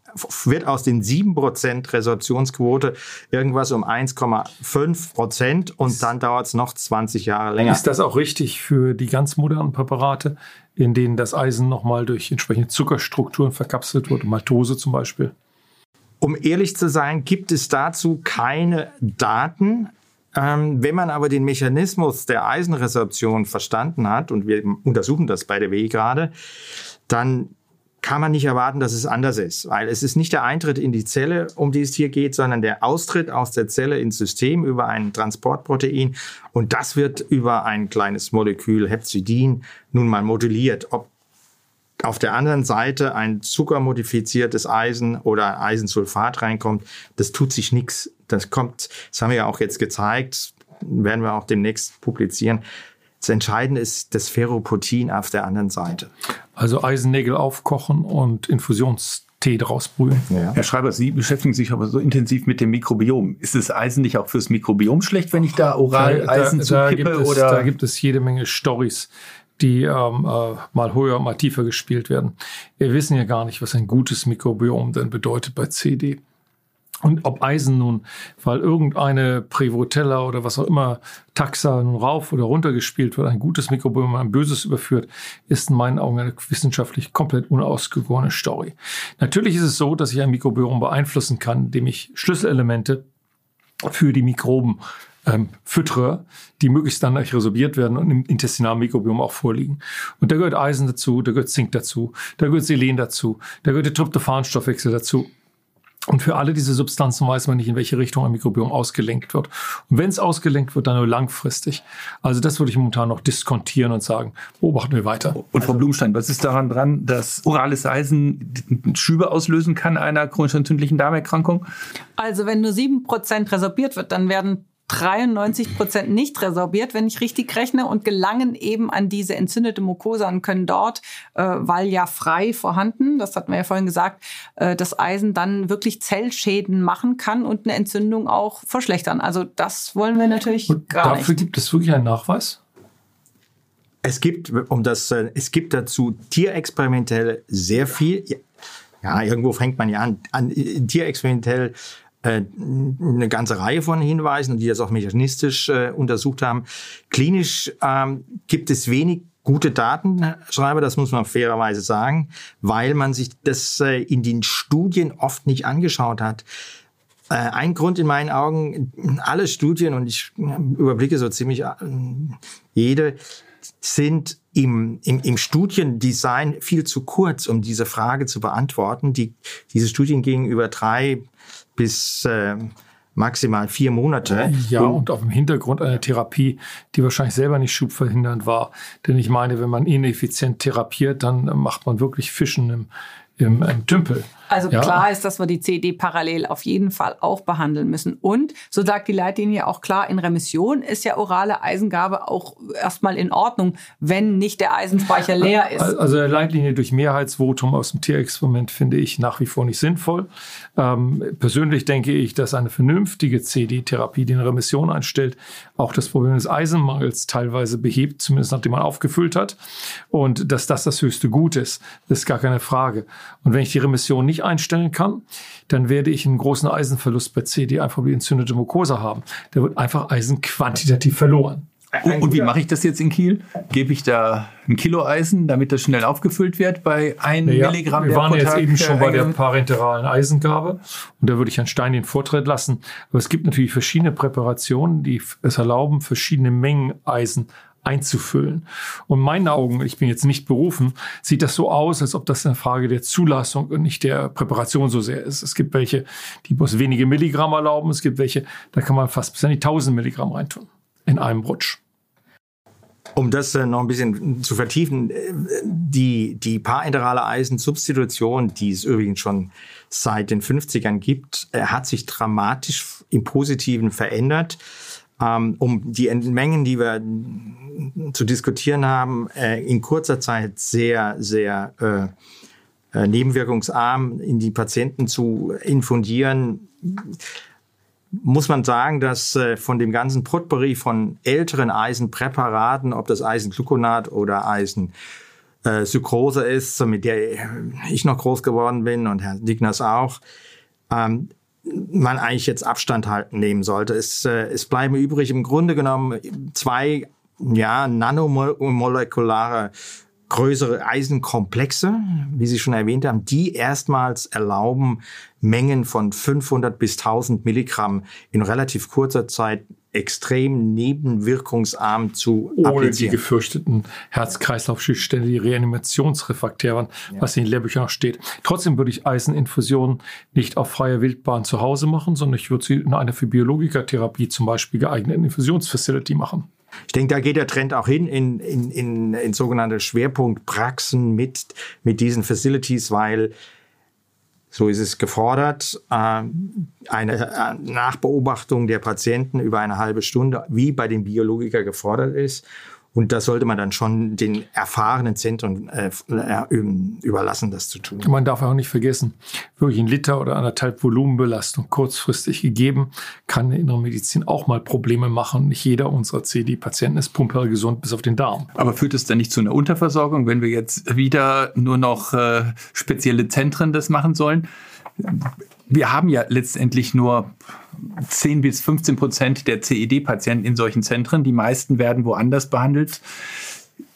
wird aus den 7% Resorptionsquote irgendwas um 1,5% und dann dauert es noch 20 Jahre länger.
Ist das auch richtig für die ganz modernen Präparate, in denen das Eisen nochmal durch entsprechende Zuckerstrukturen verkapselt wird, Maltose zum Beispiel?
Um ehrlich zu sein, gibt es dazu keine Daten. Ähm, wenn man aber den Mechanismus der Eisenresorption verstanden hat, und wir untersuchen das bei der WI gerade, dann kann man nicht erwarten, dass es anders ist, weil es ist nicht der Eintritt in die Zelle, um die es hier geht, sondern der Austritt aus der Zelle ins System über ein Transportprotein und das wird über ein kleines Molekül Hepzidin nun mal moduliert. Ob auf der anderen Seite ein zuckermodifiziertes Eisen oder Eisensulfat reinkommt, das tut sich nichts. Das kommt, das haben wir ja auch jetzt gezeigt, werden wir auch demnächst publizieren. Das Entscheidende ist das Ferropotin auf der anderen Seite.
Also Eisennägel aufkochen und Infusionstee draus brühen.
Ja.
Herr Schreiber, Sie beschäftigen sich aber so intensiv mit dem Mikrobiom. Ist das Eisen nicht auch fürs Mikrobiom schlecht, wenn ich da oral Eisen
da, gibt
zukippe?
es,
oder?
da gibt es jede Menge Stories, die ähm, äh, mal höher, mal tiefer gespielt werden. Wir wissen ja gar nicht, was ein gutes Mikrobiom denn bedeutet bei CD. Und ob Eisen nun, weil irgendeine Prevotella oder was auch immer Taxa nun rauf oder runter gespielt wird, ein gutes Mikrobiom ein böses überführt, ist in meinen Augen eine wissenschaftlich komplett unausgegorene Story. Natürlich ist es so, dass ich ein Mikrobiom beeinflussen kann, indem ich Schlüsselelemente für die Mikroben ähm, füttere, die möglichst dann euch resorbiert werden und im intestinalen Mikrobiom auch vorliegen. Und da gehört Eisen dazu, da gehört Zink dazu, da gehört Selen dazu, da gehört der Tryptophanstoffwechsel dazu. Und für alle diese Substanzen weiß man nicht, in welche Richtung ein Mikrobiom ausgelenkt wird. Und wenn es ausgelenkt wird, dann nur langfristig. Also das würde ich momentan noch diskontieren und sagen, beobachten wir weiter.
Und Frau Blumstein, was ist daran dran, dass orales Eisen Schübe auslösen kann einer chronisch entzündlichen Darmerkrankung?
Also wenn nur 7% resorbiert wird, dann werden 93 Prozent nicht resorbiert, wenn ich richtig rechne, und gelangen eben an diese entzündete Mucosa und können dort, äh, weil ja frei vorhanden, das hatten wir ja vorhin gesagt, äh, das Eisen dann wirklich Zellschäden machen kann und eine Entzündung auch verschlechtern. Also das wollen wir natürlich und gar
dafür
nicht.
Dafür gibt es wirklich einen Nachweis?
Es gibt, um das, äh, es gibt dazu tierexperimentell sehr viel. Ja, irgendwo fängt man ja an, an tierexperimentell äh, eine ganze Reihe von Hinweisen, die das auch mechanistisch äh, untersucht haben. Klinisch ähm, gibt es wenig gute Datenschreiber, das muss man fairerweise sagen, weil man sich das äh, in den Studien oft nicht angeschaut hat. Äh, ein Grund in meinen Augen, alle Studien, und ich überblicke so ziemlich äh, jede, sind im, im, im Studiendesign viel zu kurz, um diese Frage zu beantworten. Die, diese Studien gingen über drei bis äh, maximal vier Monate.
Ja, und, und auf dem Hintergrund einer Therapie, die wahrscheinlich selber nicht schubverhindernd war. Denn ich meine, wenn man ineffizient therapiert, dann macht man wirklich Fischen im, im, im Tümpel.
Also ja. klar ist, dass wir die CD parallel auf jeden Fall auch behandeln müssen. Und so sagt die Leitlinie auch klar, in Remission ist ja orale Eisengabe auch erstmal in Ordnung, wenn nicht der Eisenspeicher leer ist.
Also der Leitlinie durch Mehrheitsvotum aus dem Tierexperiment finde ich nach wie vor nicht sinnvoll. Ähm, persönlich denke ich, dass eine vernünftige CD-Therapie, die eine Remission einstellt, auch das Problem des Eisenmangels teilweise behebt, zumindest nachdem man aufgefüllt hat. Und dass das das höchste Gut ist, ist gar keine Frage. Und wenn ich die Remission nicht einstellen kann, dann werde ich einen großen Eisenverlust bei CD einfach wie entzündete Mucosa haben. Da wird einfach Eisen quantitativ verloren.
Und, und wie mache ich das jetzt in Kiel? Gebe ich da ein Kilo Eisen, damit das schnell aufgefüllt wird bei 1 naja, Milligramm?
Wir waren jetzt eben schon bei der parenteralen Eisengabe und da würde ich einen Stein den Vortritt lassen. Aber es gibt natürlich verschiedene Präparationen, die es erlauben, verschiedene Mengen Eisen einzufüllen. Und in meinen Augen, ich bin jetzt nicht berufen, sieht das so aus, als ob das eine Frage der Zulassung und nicht der Präparation so sehr ist. Es gibt welche, die bloß wenige Milligramm erlauben. Es gibt welche, da kann man fast bis an die 1000 Milligramm reintun. In einem Rutsch.
Um das äh, noch ein bisschen zu vertiefen, äh, die, die parenterale Eisensubstitution, die es übrigens schon seit den 50ern gibt, äh, hat sich dramatisch im Positiven verändert um die Mengen, die wir zu diskutieren haben, äh, in kurzer Zeit sehr, sehr äh, äh, nebenwirkungsarm in die Patienten zu infundieren, muss man sagen, dass äh, von dem ganzen Potpourri von älteren Eisenpräparaten, ob das Eisengluconat oder Eisen äh, Sucrose ist, mit der ich noch groß geworden bin und Herr Dignas auch, ähm, man eigentlich jetzt Abstand halten nehmen sollte. Es, äh, es bleiben übrig im Grunde genommen zwei ja, nanomolekulare größere Eisenkomplexe, wie Sie schon erwähnt haben, die erstmals erlauben, Mengen von 500 bis 1000 Milligramm in relativ kurzer Zeit extrem nebenwirkungsarm zu
Ohne applizieren. die gefürchteten Herz-Kreislauf-Schüchtstände, die reanimationsrefraktär waren, ja. was in den Lehrbüchern noch steht. Trotzdem würde ich Eiseninfusionen nicht auf freier Wildbahn zu Hause machen, sondern ich würde sie in einer für Biologikertherapie zum Beispiel geeigneten Infusionsfacility machen.
Ich denke, da geht der Trend auch hin in, in, in, in sogenannte Schwerpunktpraxen mit, mit diesen Facilities, weil so ist es gefordert, äh, eine äh, Nachbeobachtung der Patienten über eine halbe Stunde, wie bei den Biologiker gefordert ist. Und das sollte man dann schon den erfahrenen Zentren äh, äh überlassen, das zu tun.
Man darf auch nicht vergessen, wirklich ein Liter oder anderthalb Volumenbelastung kurzfristig gegeben, kann in der Medizin auch mal Probleme machen. Nicht jeder unserer CD-Patienten ist pumpergesund bis auf den Darm.
Aber führt es dann nicht zu einer Unterversorgung, wenn wir jetzt wieder nur noch äh, spezielle Zentren das machen sollen? Wir haben ja letztendlich nur 10 bis 15 Prozent der CED-Patienten in solchen Zentren. Die meisten werden woanders behandelt.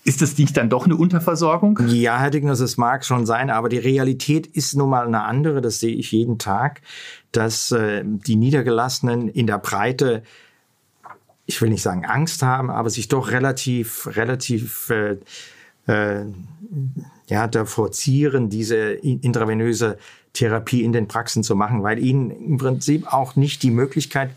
Ist das nicht dann doch eine Unterversorgung?
Ja, Herr Digners, es mag schon sein, aber die Realität ist nun mal eine andere. Das sehe ich jeden Tag, dass äh, die Niedergelassenen in der Breite, ich will nicht sagen Angst haben, aber sich doch relativ, relativ äh, äh, ja, davor zieren, diese intravenöse Therapie in den Praxen zu machen, weil ihnen im Prinzip auch nicht die Möglichkeit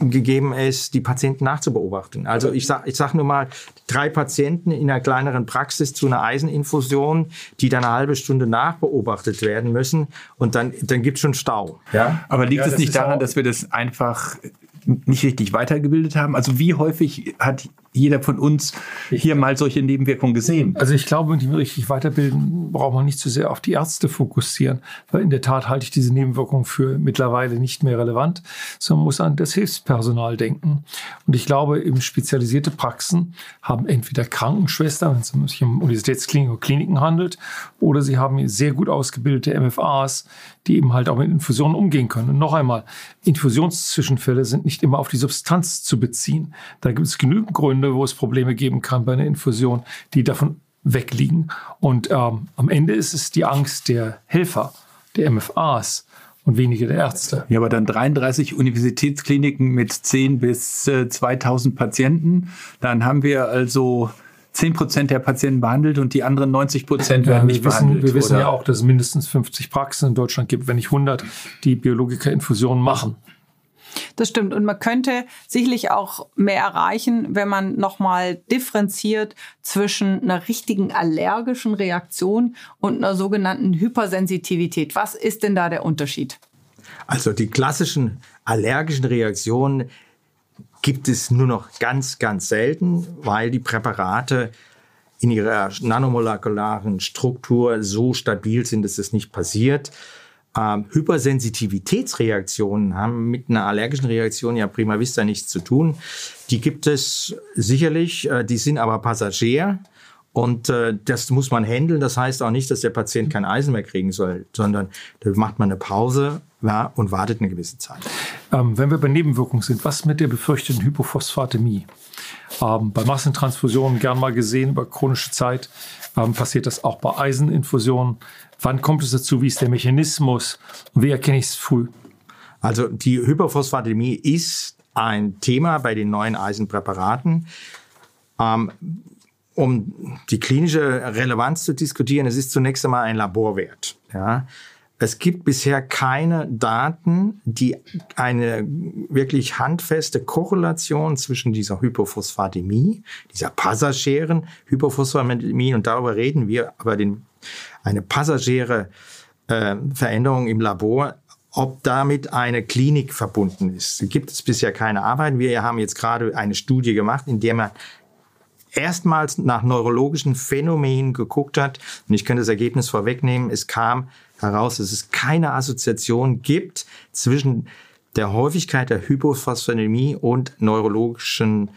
gegeben ist, die Patienten nachzubeobachten. Also ich sage ich sag nur mal, drei Patienten in einer kleineren Praxis zu einer Eiseninfusion, die dann eine halbe Stunde nachbeobachtet werden müssen und dann, dann gibt es schon Stau.
Ja? Aber liegt ja, es nicht daran, dass wir das einfach nicht richtig weitergebildet haben? Also wie häufig hat jeder von uns hier mal solche Nebenwirkungen gesehen?
Also ich glaube, wenn wir richtig weiterbilden, braucht man nicht zu sehr auf die Ärzte fokussieren, weil in der Tat halte ich diese Nebenwirkungen für mittlerweile nicht mehr relevant, sondern muss an das Hilfspersonal denken. Und ich glaube, eben spezialisierte Praxen haben entweder Krankenschwestern, wenn es sich um Universitätskliniken oder Kliniken handelt, oder sie haben sehr gut ausgebildete MFAs, die eben halt auch mit Infusionen umgehen können. Und noch einmal, Infusionszwischenfälle sind nicht immer auf die Substanz zu beziehen. Da gibt es genügend Gründe, wo es Probleme geben kann bei einer Infusion, die davon wegliegen. Und ähm, am Ende ist es die Angst der Helfer, der MFAs und weniger der Ärzte.
Ja, aber dann 33 Universitätskliniken mit 10 bis äh, 2000 Patienten. Dann haben wir also 10 Prozent der Patienten behandelt und die anderen 90 Prozent werden
wir
nicht
wissen,
behandelt.
Wir wissen
oder?
ja auch, dass es mindestens 50 Praxen in Deutschland gibt, wenn nicht 100, die Biologiker-Infusionen machen.
Das stimmt. Und man könnte sicherlich auch mehr erreichen, wenn man nochmal differenziert zwischen einer richtigen allergischen Reaktion und einer sogenannten Hypersensitivität. Was ist denn da der Unterschied?
Also die klassischen allergischen Reaktionen gibt es nur noch ganz, ganz selten, weil die Präparate in ihrer nanomolekularen Struktur so stabil sind, dass es nicht passiert. Ähm, Hypersensitivitätsreaktionen haben mit einer allergischen Reaktion ja prima vista nichts zu tun. Die gibt es sicherlich, äh, die sind aber Passagier. Und äh, das muss man handeln. Das heißt auch nicht, dass der Patient kein Eisen mehr kriegen soll, sondern da macht man eine Pause ja, und wartet eine gewisse Zeit.
Ähm, wenn wir bei Nebenwirkungen sind, was mit der befürchteten Hypophosphatämie? Ähm, bei Massentransfusionen gern mal gesehen über chronische Zeit ähm, passiert das auch bei Eiseninfusionen. Wann kommt es dazu? Wie ist der Mechanismus? Wie erkenne ich es früh?
Also die Hypophosphatämie ist ein Thema bei den neuen Eisenpräparaten. Ähm, um die klinische Relevanz zu diskutieren, es ist zunächst einmal ein Laborwert. Ja. Es gibt bisher keine Daten, die eine wirklich handfeste Korrelation zwischen dieser Hypophosphatämie, dieser passagieren Hypophosphatämie, und darüber reden wir, aber den, eine passagiere äh, Veränderung im Labor, ob damit eine Klinik verbunden ist. Gibt es bisher keine Arbeiten. Wir haben jetzt gerade eine Studie gemacht, in der man erstmals nach neurologischen Phänomenen geguckt hat. Und ich könnte das Ergebnis vorwegnehmen. Es kam heraus, dass es keine Assoziation gibt zwischen der Häufigkeit der Hypophosphatämie und neurologischen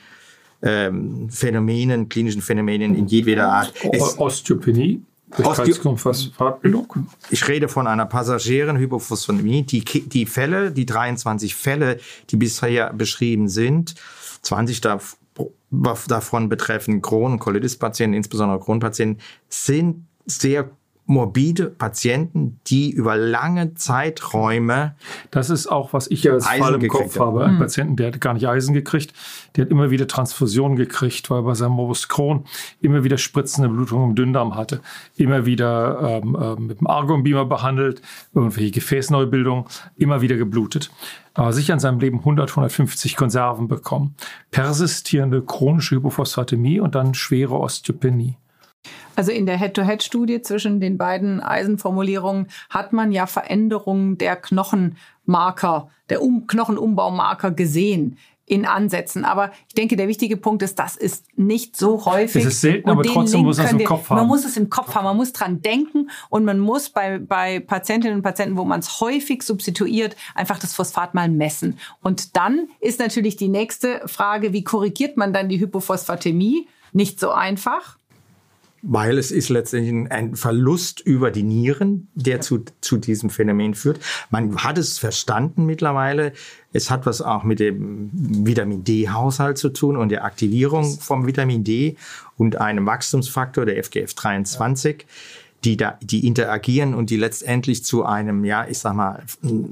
ähm, Phänomenen, klinischen Phänomenen in jedweder Art. Es,
Osteopenie?
Phosphatbildung? Ich rede von einer passagieren Hypophosphatämie. Die, die Fälle, die 23 Fälle, die bisher beschrieben sind, 20 davon betreffen Crohn- und Colitis-Patienten, insbesondere Crohn-Patienten, sind sehr morbide Patienten, die über lange Zeiträume.
Das ist auch, was ich ja als Eisen Fall im Kopf habe. Ein mhm. Patienten, der hat gar nicht Eisen gekriegt, der hat immer wieder Transfusionen gekriegt, weil er bei seinem Morbus Crohn immer wieder spritzende Blutung im Dünndarm hatte, immer wieder ähm, äh, mit dem Argonbeamer behandelt, irgendwelche Gefäßneubildungen, immer wieder geblutet. Aber sicher in seinem Leben 100, 150 Konserven bekommen. Persistierende chronische Hypophosphatämie und dann schwere Osteopenie.
Also in der Head-to-Head-Studie zwischen den beiden Eisenformulierungen hat man ja Veränderungen der Knochenmarker, der um Knochenumbaumarker gesehen in Ansätzen. Aber ich denke, der wichtige Punkt ist, das ist nicht so häufig.
Es ist selten, aber trotzdem muss man es im Kopf haben.
Man muss es im Kopf haben, man muss dran denken und man muss bei, bei Patientinnen und Patienten, wo man es häufig substituiert, einfach das Phosphat mal messen. Und dann ist natürlich die nächste Frage, wie korrigiert man dann die Hypophosphatämie? Nicht so einfach
weil es ist letztendlich ein Verlust über die Nieren, der zu, zu diesem Phänomen führt. Man hat es verstanden mittlerweile. Es hat was auch mit dem Vitamin D-Haushalt zu tun und der Aktivierung vom Vitamin D und einem Wachstumsfaktor, der FGF23. Die, da, die interagieren und die letztendlich zu einem, ja, ich sag mal,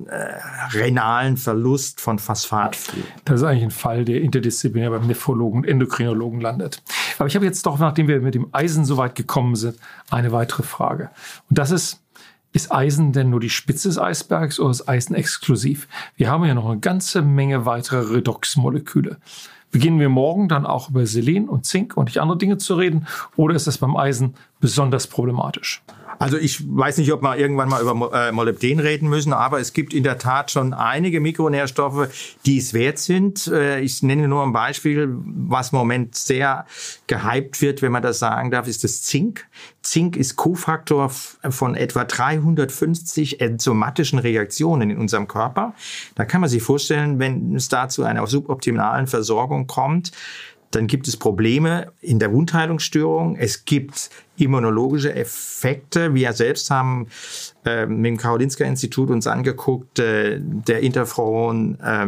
äh, renalen Verlust von Phosphat führen.
Das ist eigentlich ein Fall, der interdisziplinär beim Nephrologen und Endokrinologen landet. Aber ich habe jetzt doch, nachdem wir mit dem Eisen so weit gekommen sind, eine weitere Frage. Und das ist, ist Eisen denn nur die Spitze des Eisbergs oder ist Eisen exklusiv? Wir haben ja noch eine ganze Menge weitere Redoxmoleküle. Beginnen wir morgen dann auch über Selen und Zink und andere Dinge zu reden? Oder ist das beim Eisen besonders problematisch?
Also ich weiß nicht, ob wir irgendwann mal über äh, Molybden reden müssen, aber es gibt in der Tat schon einige Mikronährstoffe, die es wert sind. Äh, ich nenne nur ein Beispiel, was im Moment sehr gehypt wird, wenn man das sagen darf, ist das Zink. Zink ist Kofaktor von etwa 350 enzymatischen Reaktionen in unserem Körper. Da kann man sich vorstellen, wenn es da zu einer suboptimalen Versorgung kommt, dann gibt es Probleme in der Wundheilungsstörung. Es gibt immunologische Effekte. Wir selbst haben äh, mit dem Karolinska Institut uns angeguckt, äh, der Interferon, äh,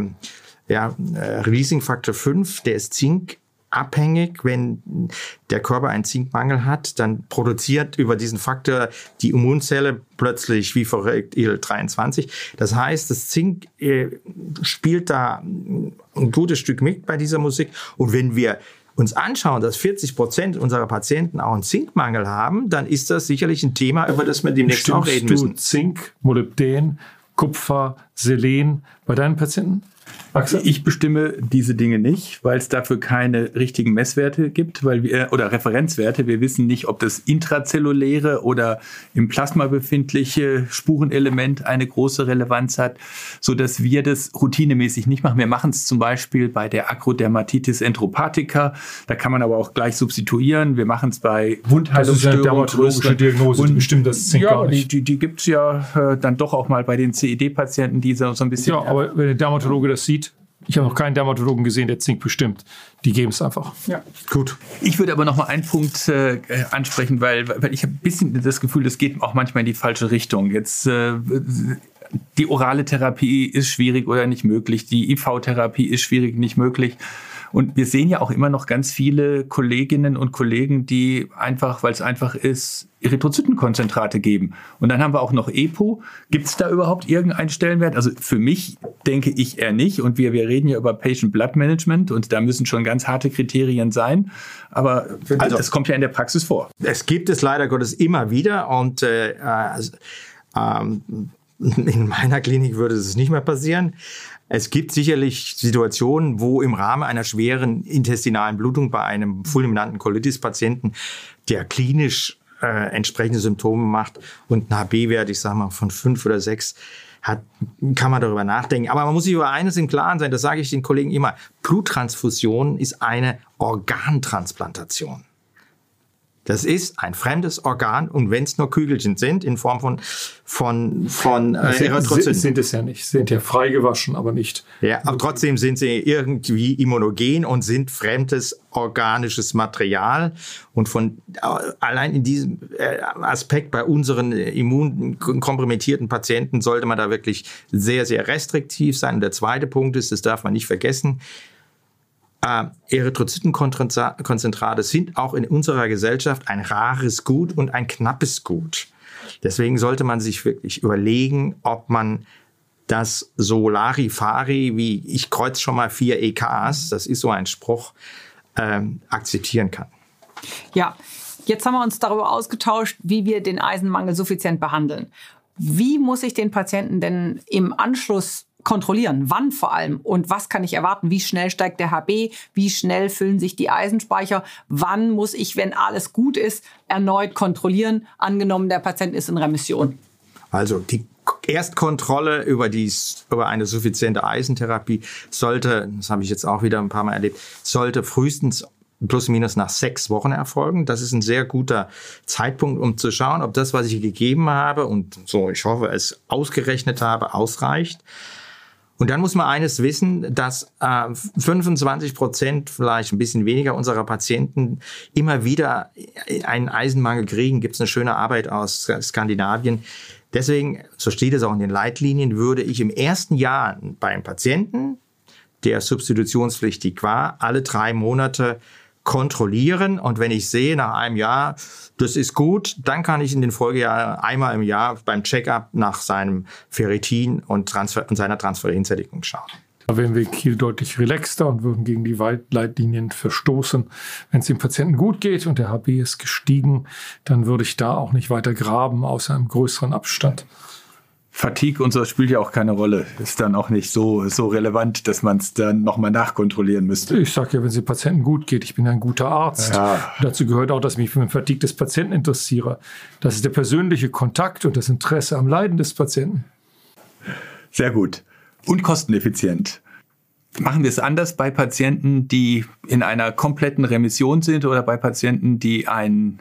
ja, Releasing Faktor 5, der ist Zink abhängig. Wenn der Körper einen Zinkmangel hat, dann produziert über diesen Faktor die Immunzelle plötzlich wie verrückt IL-23. Das heißt, das Zink äh, spielt da ein gutes Stück mit bei dieser Musik. Und wenn wir uns anschauen, dass 40 Prozent unserer Patienten auch einen Zinkmangel haben, dann ist das sicherlich ein Thema, über das wir demnächst
Stimmst
auch reden müssen.
Du Zink, Molybden, Kupfer, Selen bei deinen Patienten?
Axel? Ich bestimme diese Dinge nicht, weil es dafür keine richtigen Messwerte gibt, weil wir oder Referenzwerte. Wir wissen nicht, ob das intrazelluläre oder im Plasma befindliche Spurenelement eine große Relevanz hat, so dass wir das routinemäßig nicht machen. Wir machen es zum Beispiel bei der Akrodermatitis entropathica. Da kann man aber auch gleich substituieren. Wir machen es bei Wundheilungsstörungen. Das ist eine
dermatologische Diagnose.
Und bestimmt das Zink ja, die, die, die gibt es ja äh, dann doch auch mal bei den CED-Patienten, die so, so ein bisschen.
Ja, aber wenn der Dermatologe das sieht, ich habe noch keinen Dermatologen gesehen, der Zink bestimmt. Die geben es einfach.
Ja, gut. Ich würde aber noch mal einen Punkt äh, ansprechen, weil, weil ich habe ein bisschen das Gefühl, das geht auch manchmal in die falsche Richtung. Jetzt äh, die orale Therapie ist schwierig oder nicht möglich, die IV-Therapie ist schwierig nicht möglich. Und wir sehen ja auch immer noch ganz viele Kolleginnen und Kollegen, die einfach, weil es einfach ist, Erythrozytenkonzentrate geben. Und dann haben wir auch noch EPO. Gibt es da überhaupt irgendeinen Stellenwert? Also für mich denke ich eher nicht. Und wir, wir reden ja über Patient Blood Management und da müssen schon ganz harte Kriterien sein. Aber also, das kommt ja in der Praxis vor.
Es gibt es leider Gottes immer wieder und äh, äh, ähm, in meiner Klinik würde es nicht mehr passieren. Es gibt sicherlich Situationen, wo im Rahmen einer schweren intestinalen Blutung bei einem fulminanten Colitis-Patienten, der klinisch äh, entsprechende Symptome macht und ein HB-Wert, ich sage mal, von fünf oder sechs hat, kann man darüber nachdenken. Aber man muss sich über eines im Klaren sein, das sage ich den Kollegen immer. Bluttransfusion ist eine Organtransplantation. Das ist ein fremdes Organ und wenn es nur Kügelchen sind in Form von von von
äh, Erythrozyten. Sind es ja nicht, sind ja freigewaschen, aber nicht.
Ja, aber trotzdem sind sie irgendwie immunogen und sind fremdes organisches Material und von äh, allein in diesem äh, Aspekt bei unseren immunkompromittierten Patienten sollte man da wirklich sehr sehr restriktiv sein. Und der zweite Punkt ist, das darf man nicht vergessen äh, Erythrozytenkonzentrate sind auch in unserer Gesellschaft ein rares Gut und ein knappes Gut. Deswegen sollte man sich wirklich überlegen, ob man das Solarifari, wie ich kreuz schon mal vier EKs, das ist so ein Spruch, ähm, akzeptieren kann.
Ja, jetzt haben wir uns darüber ausgetauscht, wie wir den Eisenmangel suffizient behandeln. Wie muss ich den Patienten denn im Anschluss kontrollieren? Wann vor allem? Und was kann ich erwarten? Wie schnell steigt der HB? Wie schnell füllen sich die Eisenspeicher? Wann muss ich, wenn alles gut ist, erneut kontrollieren? Angenommen, der Patient ist in Remission.
Also die Erstkontrolle über, dies, über eine suffiziente Eisentherapie sollte, das habe ich jetzt auch wieder ein paar Mal erlebt, sollte frühestens plus minus nach sechs Wochen erfolgen. Das ist ein sehr guter Zeitpunkt, um zu schauen, ob das, was ich gegeben habe und so, ich hoffe, es ausgerechnet habe, ausreicht. Und dann muss man eines wissen, dass äh, 25 Prozent, vielleicht ein bisschen weniger unserer Patienten immer wieder einen Eisenmangel kriegen. Gibt es eine schöne Arbeit aus Skandinavien. Deswegen, so steht es auch in den Leitlinien, würde ich im ersten Jahr beim Patienten, der substitutionspflichtig war, alle drei Monate kontrollieren. Und wenn ich sehe nach einem Jahr, das ist gut, dann kann ich in den Folgejahren einmal im Jahr beim Checkup nach seinem Ferritin und, Transfer und seiner Transferinsättigung schauen.
Da wären wir hier deutlich relaxter und würden gegen die Leitlinien verstoßen. Wenn es dem Patienten gut geht und der HB ist gestiegen, dann würde ich da auch nicht weiter graben, außer einem größeren Abstand.
Fatigue und so spielt ja auch keine Rolle. Ist dann auch nicht so, so relevant, dass man es dann nochmal nachkontrollieren müsste.
Ich sage ja, wenn es dem Patienten gut geht, ich bin ein guter Arzt. Ja. Dazu gehört auch, dass ich mich für den Fatigue des Patienten interessiere. Das ist der persönliche Kontakt und das Interesse am Leiden des Patienten.
Sehr gut. Und kosteneffizient. Machen wir es anders bei Patienten, die in einer kompletten Remission sind oder bei Patienten, die ein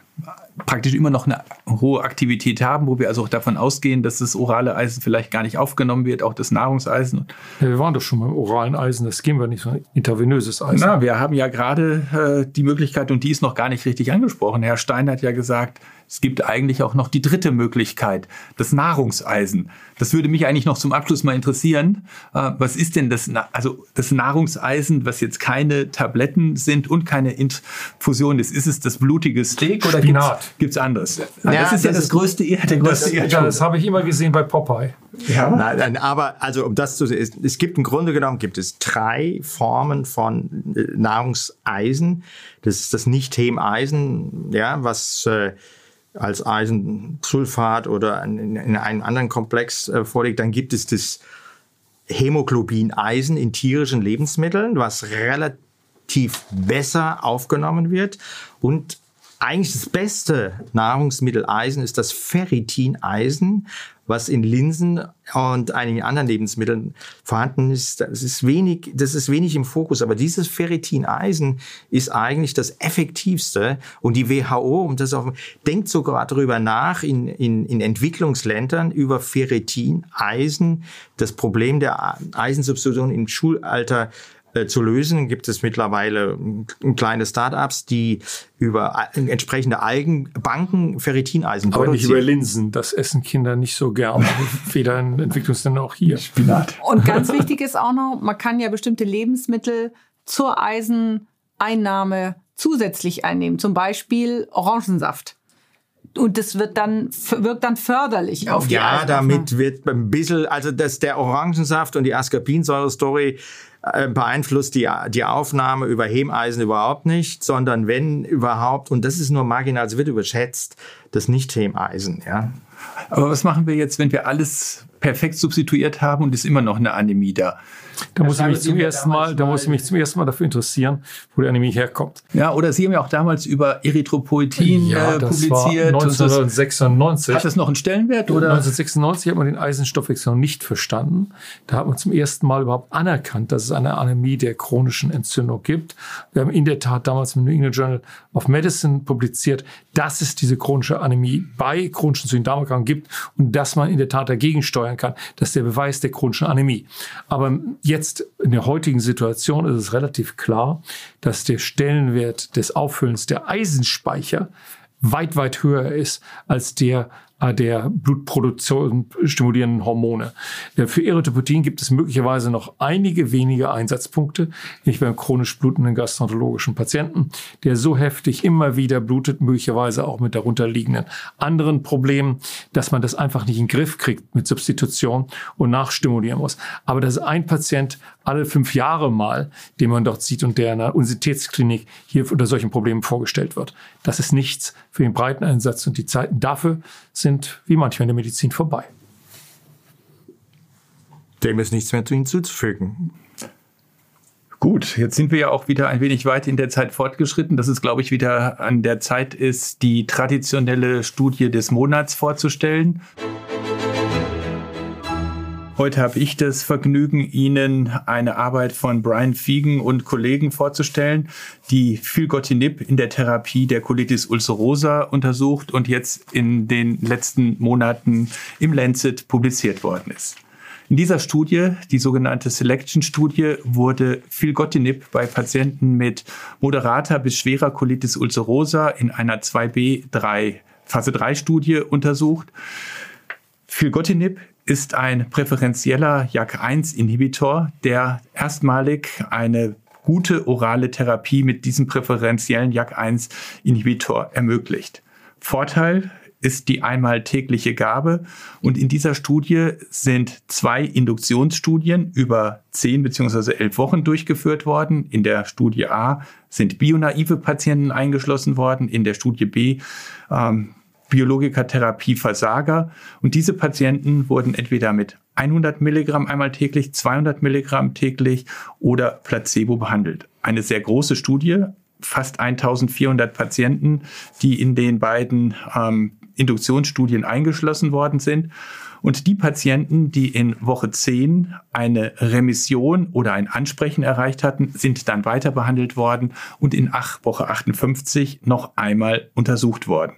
praktisch immer noch eine hohe Aktivität haben, wo wir also auch davon ausgehen, dass das orale Eisen vielleicht gar nicht aufgenommen wird, auch das Nahrungseisen.
Ja, wir waren doch schon beim oralen Eisen, das gehen wir nicht, so ein intravenöses Eisen.
Na, wir haben ja gerade äh, die Möglichkeit, und die ist noch gar nicht richtig angesprochen. Herr Stein hat ja gesagt, es gibt eigentlich auch noch die dritte Möglichkeit, das Nahrungseisen. Das würde mich eigentlich noch zum Abschluss mal interessieren. Äh, was ist denn das, also das Nahrungseisen, was jetzt keine Tabletten sind und keine Infusion ist? Ist es das blutige Steak oder gibt es anderes?
Ja, das ist ja das, das größte, der größte Das, das habe ich immer gesehen bei Popeye.
Ja. Nein, nein, aber also um das zu sehen, es gibt im Grunde genommen gibt es drei Formen von äh, Nahrungseisen. Das ist das Nicht-Hemeisen, ja, was äh, als Eisensulfat oder in, in einem anderen Komplex äh, vorliegt. Dann gibt es das Hämoglobin-Eisen in tierischen Lebensmitteln, was relativ besser aufgenommen wird. Und eigentlich das beste Nahrungsmittel Eisen ist das Ferritin-Eisen, was in Linsen und einigen anderen Lebensmitteln vorhanden ist. Das ist wenig, das ist wenig im Fokus. Aber dieses Ferritin-Eisen ist eigentlich das effektivste. Und die WHO, um das auch, denkt sogar darüber nach, in, in, in Entwicklungsländern über Ferritin-Eisen, das Problem der Eisensubstitution im Schulalter äh, zu lösen. Gibt es mittlerweile kleine Startups, die über entsprechende Algenbanken Ferritineisen
Aber produzieren. nicht über Linsen. Das essen Kinder nicht so gern. Weder in Entwicklungsländern auch hier.
Spinat. Und ganz wichtig ist auch noch, man kann ja bestimmte Lebensmittel zur Eiseneinnahme zusätzlich einnehmen. Zum Beispiel Orangensaft und das wird dann wirkt dann förderlich auf die
Ja, damit wird ein bisschen, also dass der Orangensaft und die Ascorbinsäure-Story äh, beeinflusst die, die Aufnahme über Hemeisen überhaupt nicht, sondern wenn überhaupt, und das ist nur marginal, es wird überschätzt, das Nicht-Hemeisen. Ja.
Aber was machen wir jetzt, wenn wir alles perfekt substituiert haben und ist immer noch eine Anämie da?
Da muss, ich mich zum ersten Mal, da muss ich mich zum ersten Mal dafür interessieren, wo die Anämie herkommt.
Ja, oder Sie haben ja auch damals über Erythropoetin ja, äh, publiziert.
War 1996.
Hat das noch einen Stellenwert?
Oder? 1996 hat man den Eisenstoffwechsel noch nicht verstanden. Da hat man zum ersten Mal überhaupt anerkannt, dass es eine Anämie der chronischen Entzündung gibt. Wir haben in der Tat damals im New England Journal of Medicine publiziert, dass es diese chronische Anämie bei chronischen Syndromerkrankungen gibt und dass man in der Tat dagegen steuern kann. Das ist der Beweis der chronischen Anämie. Aber Jetzt in der heutigen Situation ist es relativ klar, dass der Stellenwert des Auffüllens der Eisenspeicher weit, weit höher ist als der der Blutproduktion stimulierenden Hormone. Für Erythropoetin gibt es möglicherweise noch einige wenige Einsatzpunkte, nicht beim chronisch blutenden gastroenterologischen Patienten, der so heftig immer wieder blutet, möglicherweise auch mit darunterliegenden anderen Problemen, dass man das einfach nicht in den Griff kriegt mit Substitution und nachstimulieren muss. Aber das ist ein Patient alle fünf Jahre mal, den man dort sieht und der in einer Universitätsklinik hier unter solchen Problemen vorgestellt wird. Das ist nichts für den breiten Einsatz und die Zeiten dafür sind wie manchmal in der Medizin vorbei.
Dem ist nichts mehr zu hinzuzufügen.
Gut, jetzt sind wir ja auch wieder ein wenig weit in der Zeit fortgeschritten, dass es, glaube ich, wieder an der Zeit ist, die traditionelle Studie des Monats vorzustellen. Heute habe ich das Vergnügen, Ihnen eine Arbeit von Brian Fegan und Kollegen vorzustellen, die Filgotinib in der Therapie der Colitis ulcerosa untersucht und jetzt in den letzten Monaten im Lancet publiziert worden ist. In dieser Studie, die sogenannte Selection-Studie, wurde Filgotinib bei Patienten mit moderater bis schwerer Colitis ulcerosa in einer 2b3 Phase 3 Studie untersucht. Filgotinib ist ein präferenzieller JAK1-Inhibitor, der erstmalig eine gute orale Therapie mit diesem präferenziellen JAK1-Inhibitor ermöglicht. Vorteil ist die einmal tägliche Gabe und in dieser Studie sind zwei Induktionsstudien über 10 bzw. 11 Wochen durchgeführt worden. In der Studie A sind bionaive Patienten eingeschlossen worden, in der Studie B ähm, Biologikertherapie-Versager. Und diese Patienten wurden entweder mit 100 Milligramm einmal täglich, 200 Milligramm täglich oder Placebo behandelt. Eine sehr große Studie, fast 1400 Patienten, die in den beiden ähm, Induktionsstudien eingeschlossen worden sind. Und die Patienten, die in Woche 10 eine Remission oder ein Ansprechen erreicht hatten, sind dann weiter behandelt worden und in Woche 58 noch einmal untersucht worden.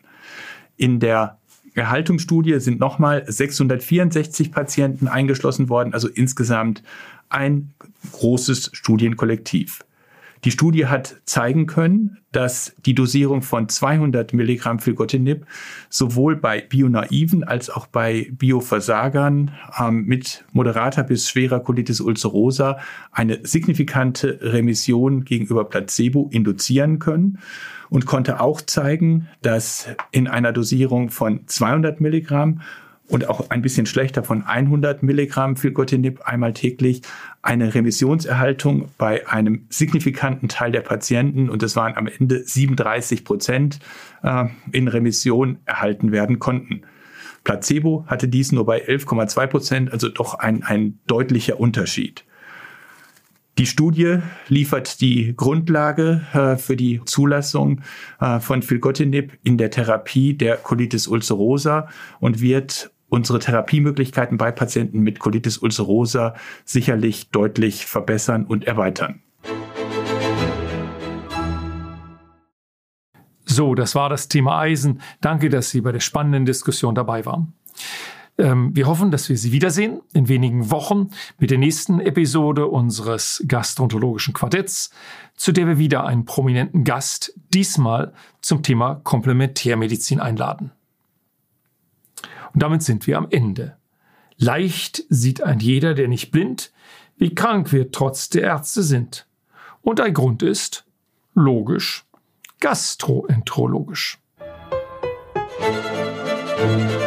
In der Erhaltungsstudie sind nochmal 664 Patienten eingeschlossen worden, also insgesamt ein großes Studienkollektiv. Die Studie hat zeigen können, dass die Dosierung von 200 Milligramm Filgotinib sowohl bei Bionaiven als auch bei Bioversagern ähm, mit moderater bis schwerer Colitis ulcerosa eine signifikante Remission gegenüber Placebo induzieren können und konnte auch zeigen, dass in einer Dosierung von 200 Milligramm und auch ein bisschen schlechter von 100 Milligramm Filgotinib einmal täglich eine Remissionserhaltung bei einem signifikanten Teil der Patienten, und das waren am Ende 37 Prozent, äh, in Remission erhalten werden konnten. Placebo hatte dies nur bei 11,2 Prozent, also doch ein, ein deutlicher Unterschied. Die Studie liefert die Grundlage äh, für die Zulassung äh, von Filgotinib in der Therapie der Colitis ulcerosa und wird unsere Therapiemöglichkeiten bei Patienten mit Colitis ulcerosa sicherlich deutlich verbessern und erweitern.
So, das war das Thema Eisen. Danke, dass Sie bei der spannenden Diskussion dabei waren. Ähm, wir hoffen, dass wir Sie wiedersehen in wenigen Wochen mit der nächsten Episode unseres gastroenterologischen Quartetts, zu der wir wieder einen prominenten Gast, diesmal zum Thema Komplementärmedizin einladen. Und damit sind wir am Ende. Leicht sieht ein jeder, der nicht blind, wie krank wir trotz der Ärzte sind. Und ein Grund ist, logisch, gastroenterologisch. Musik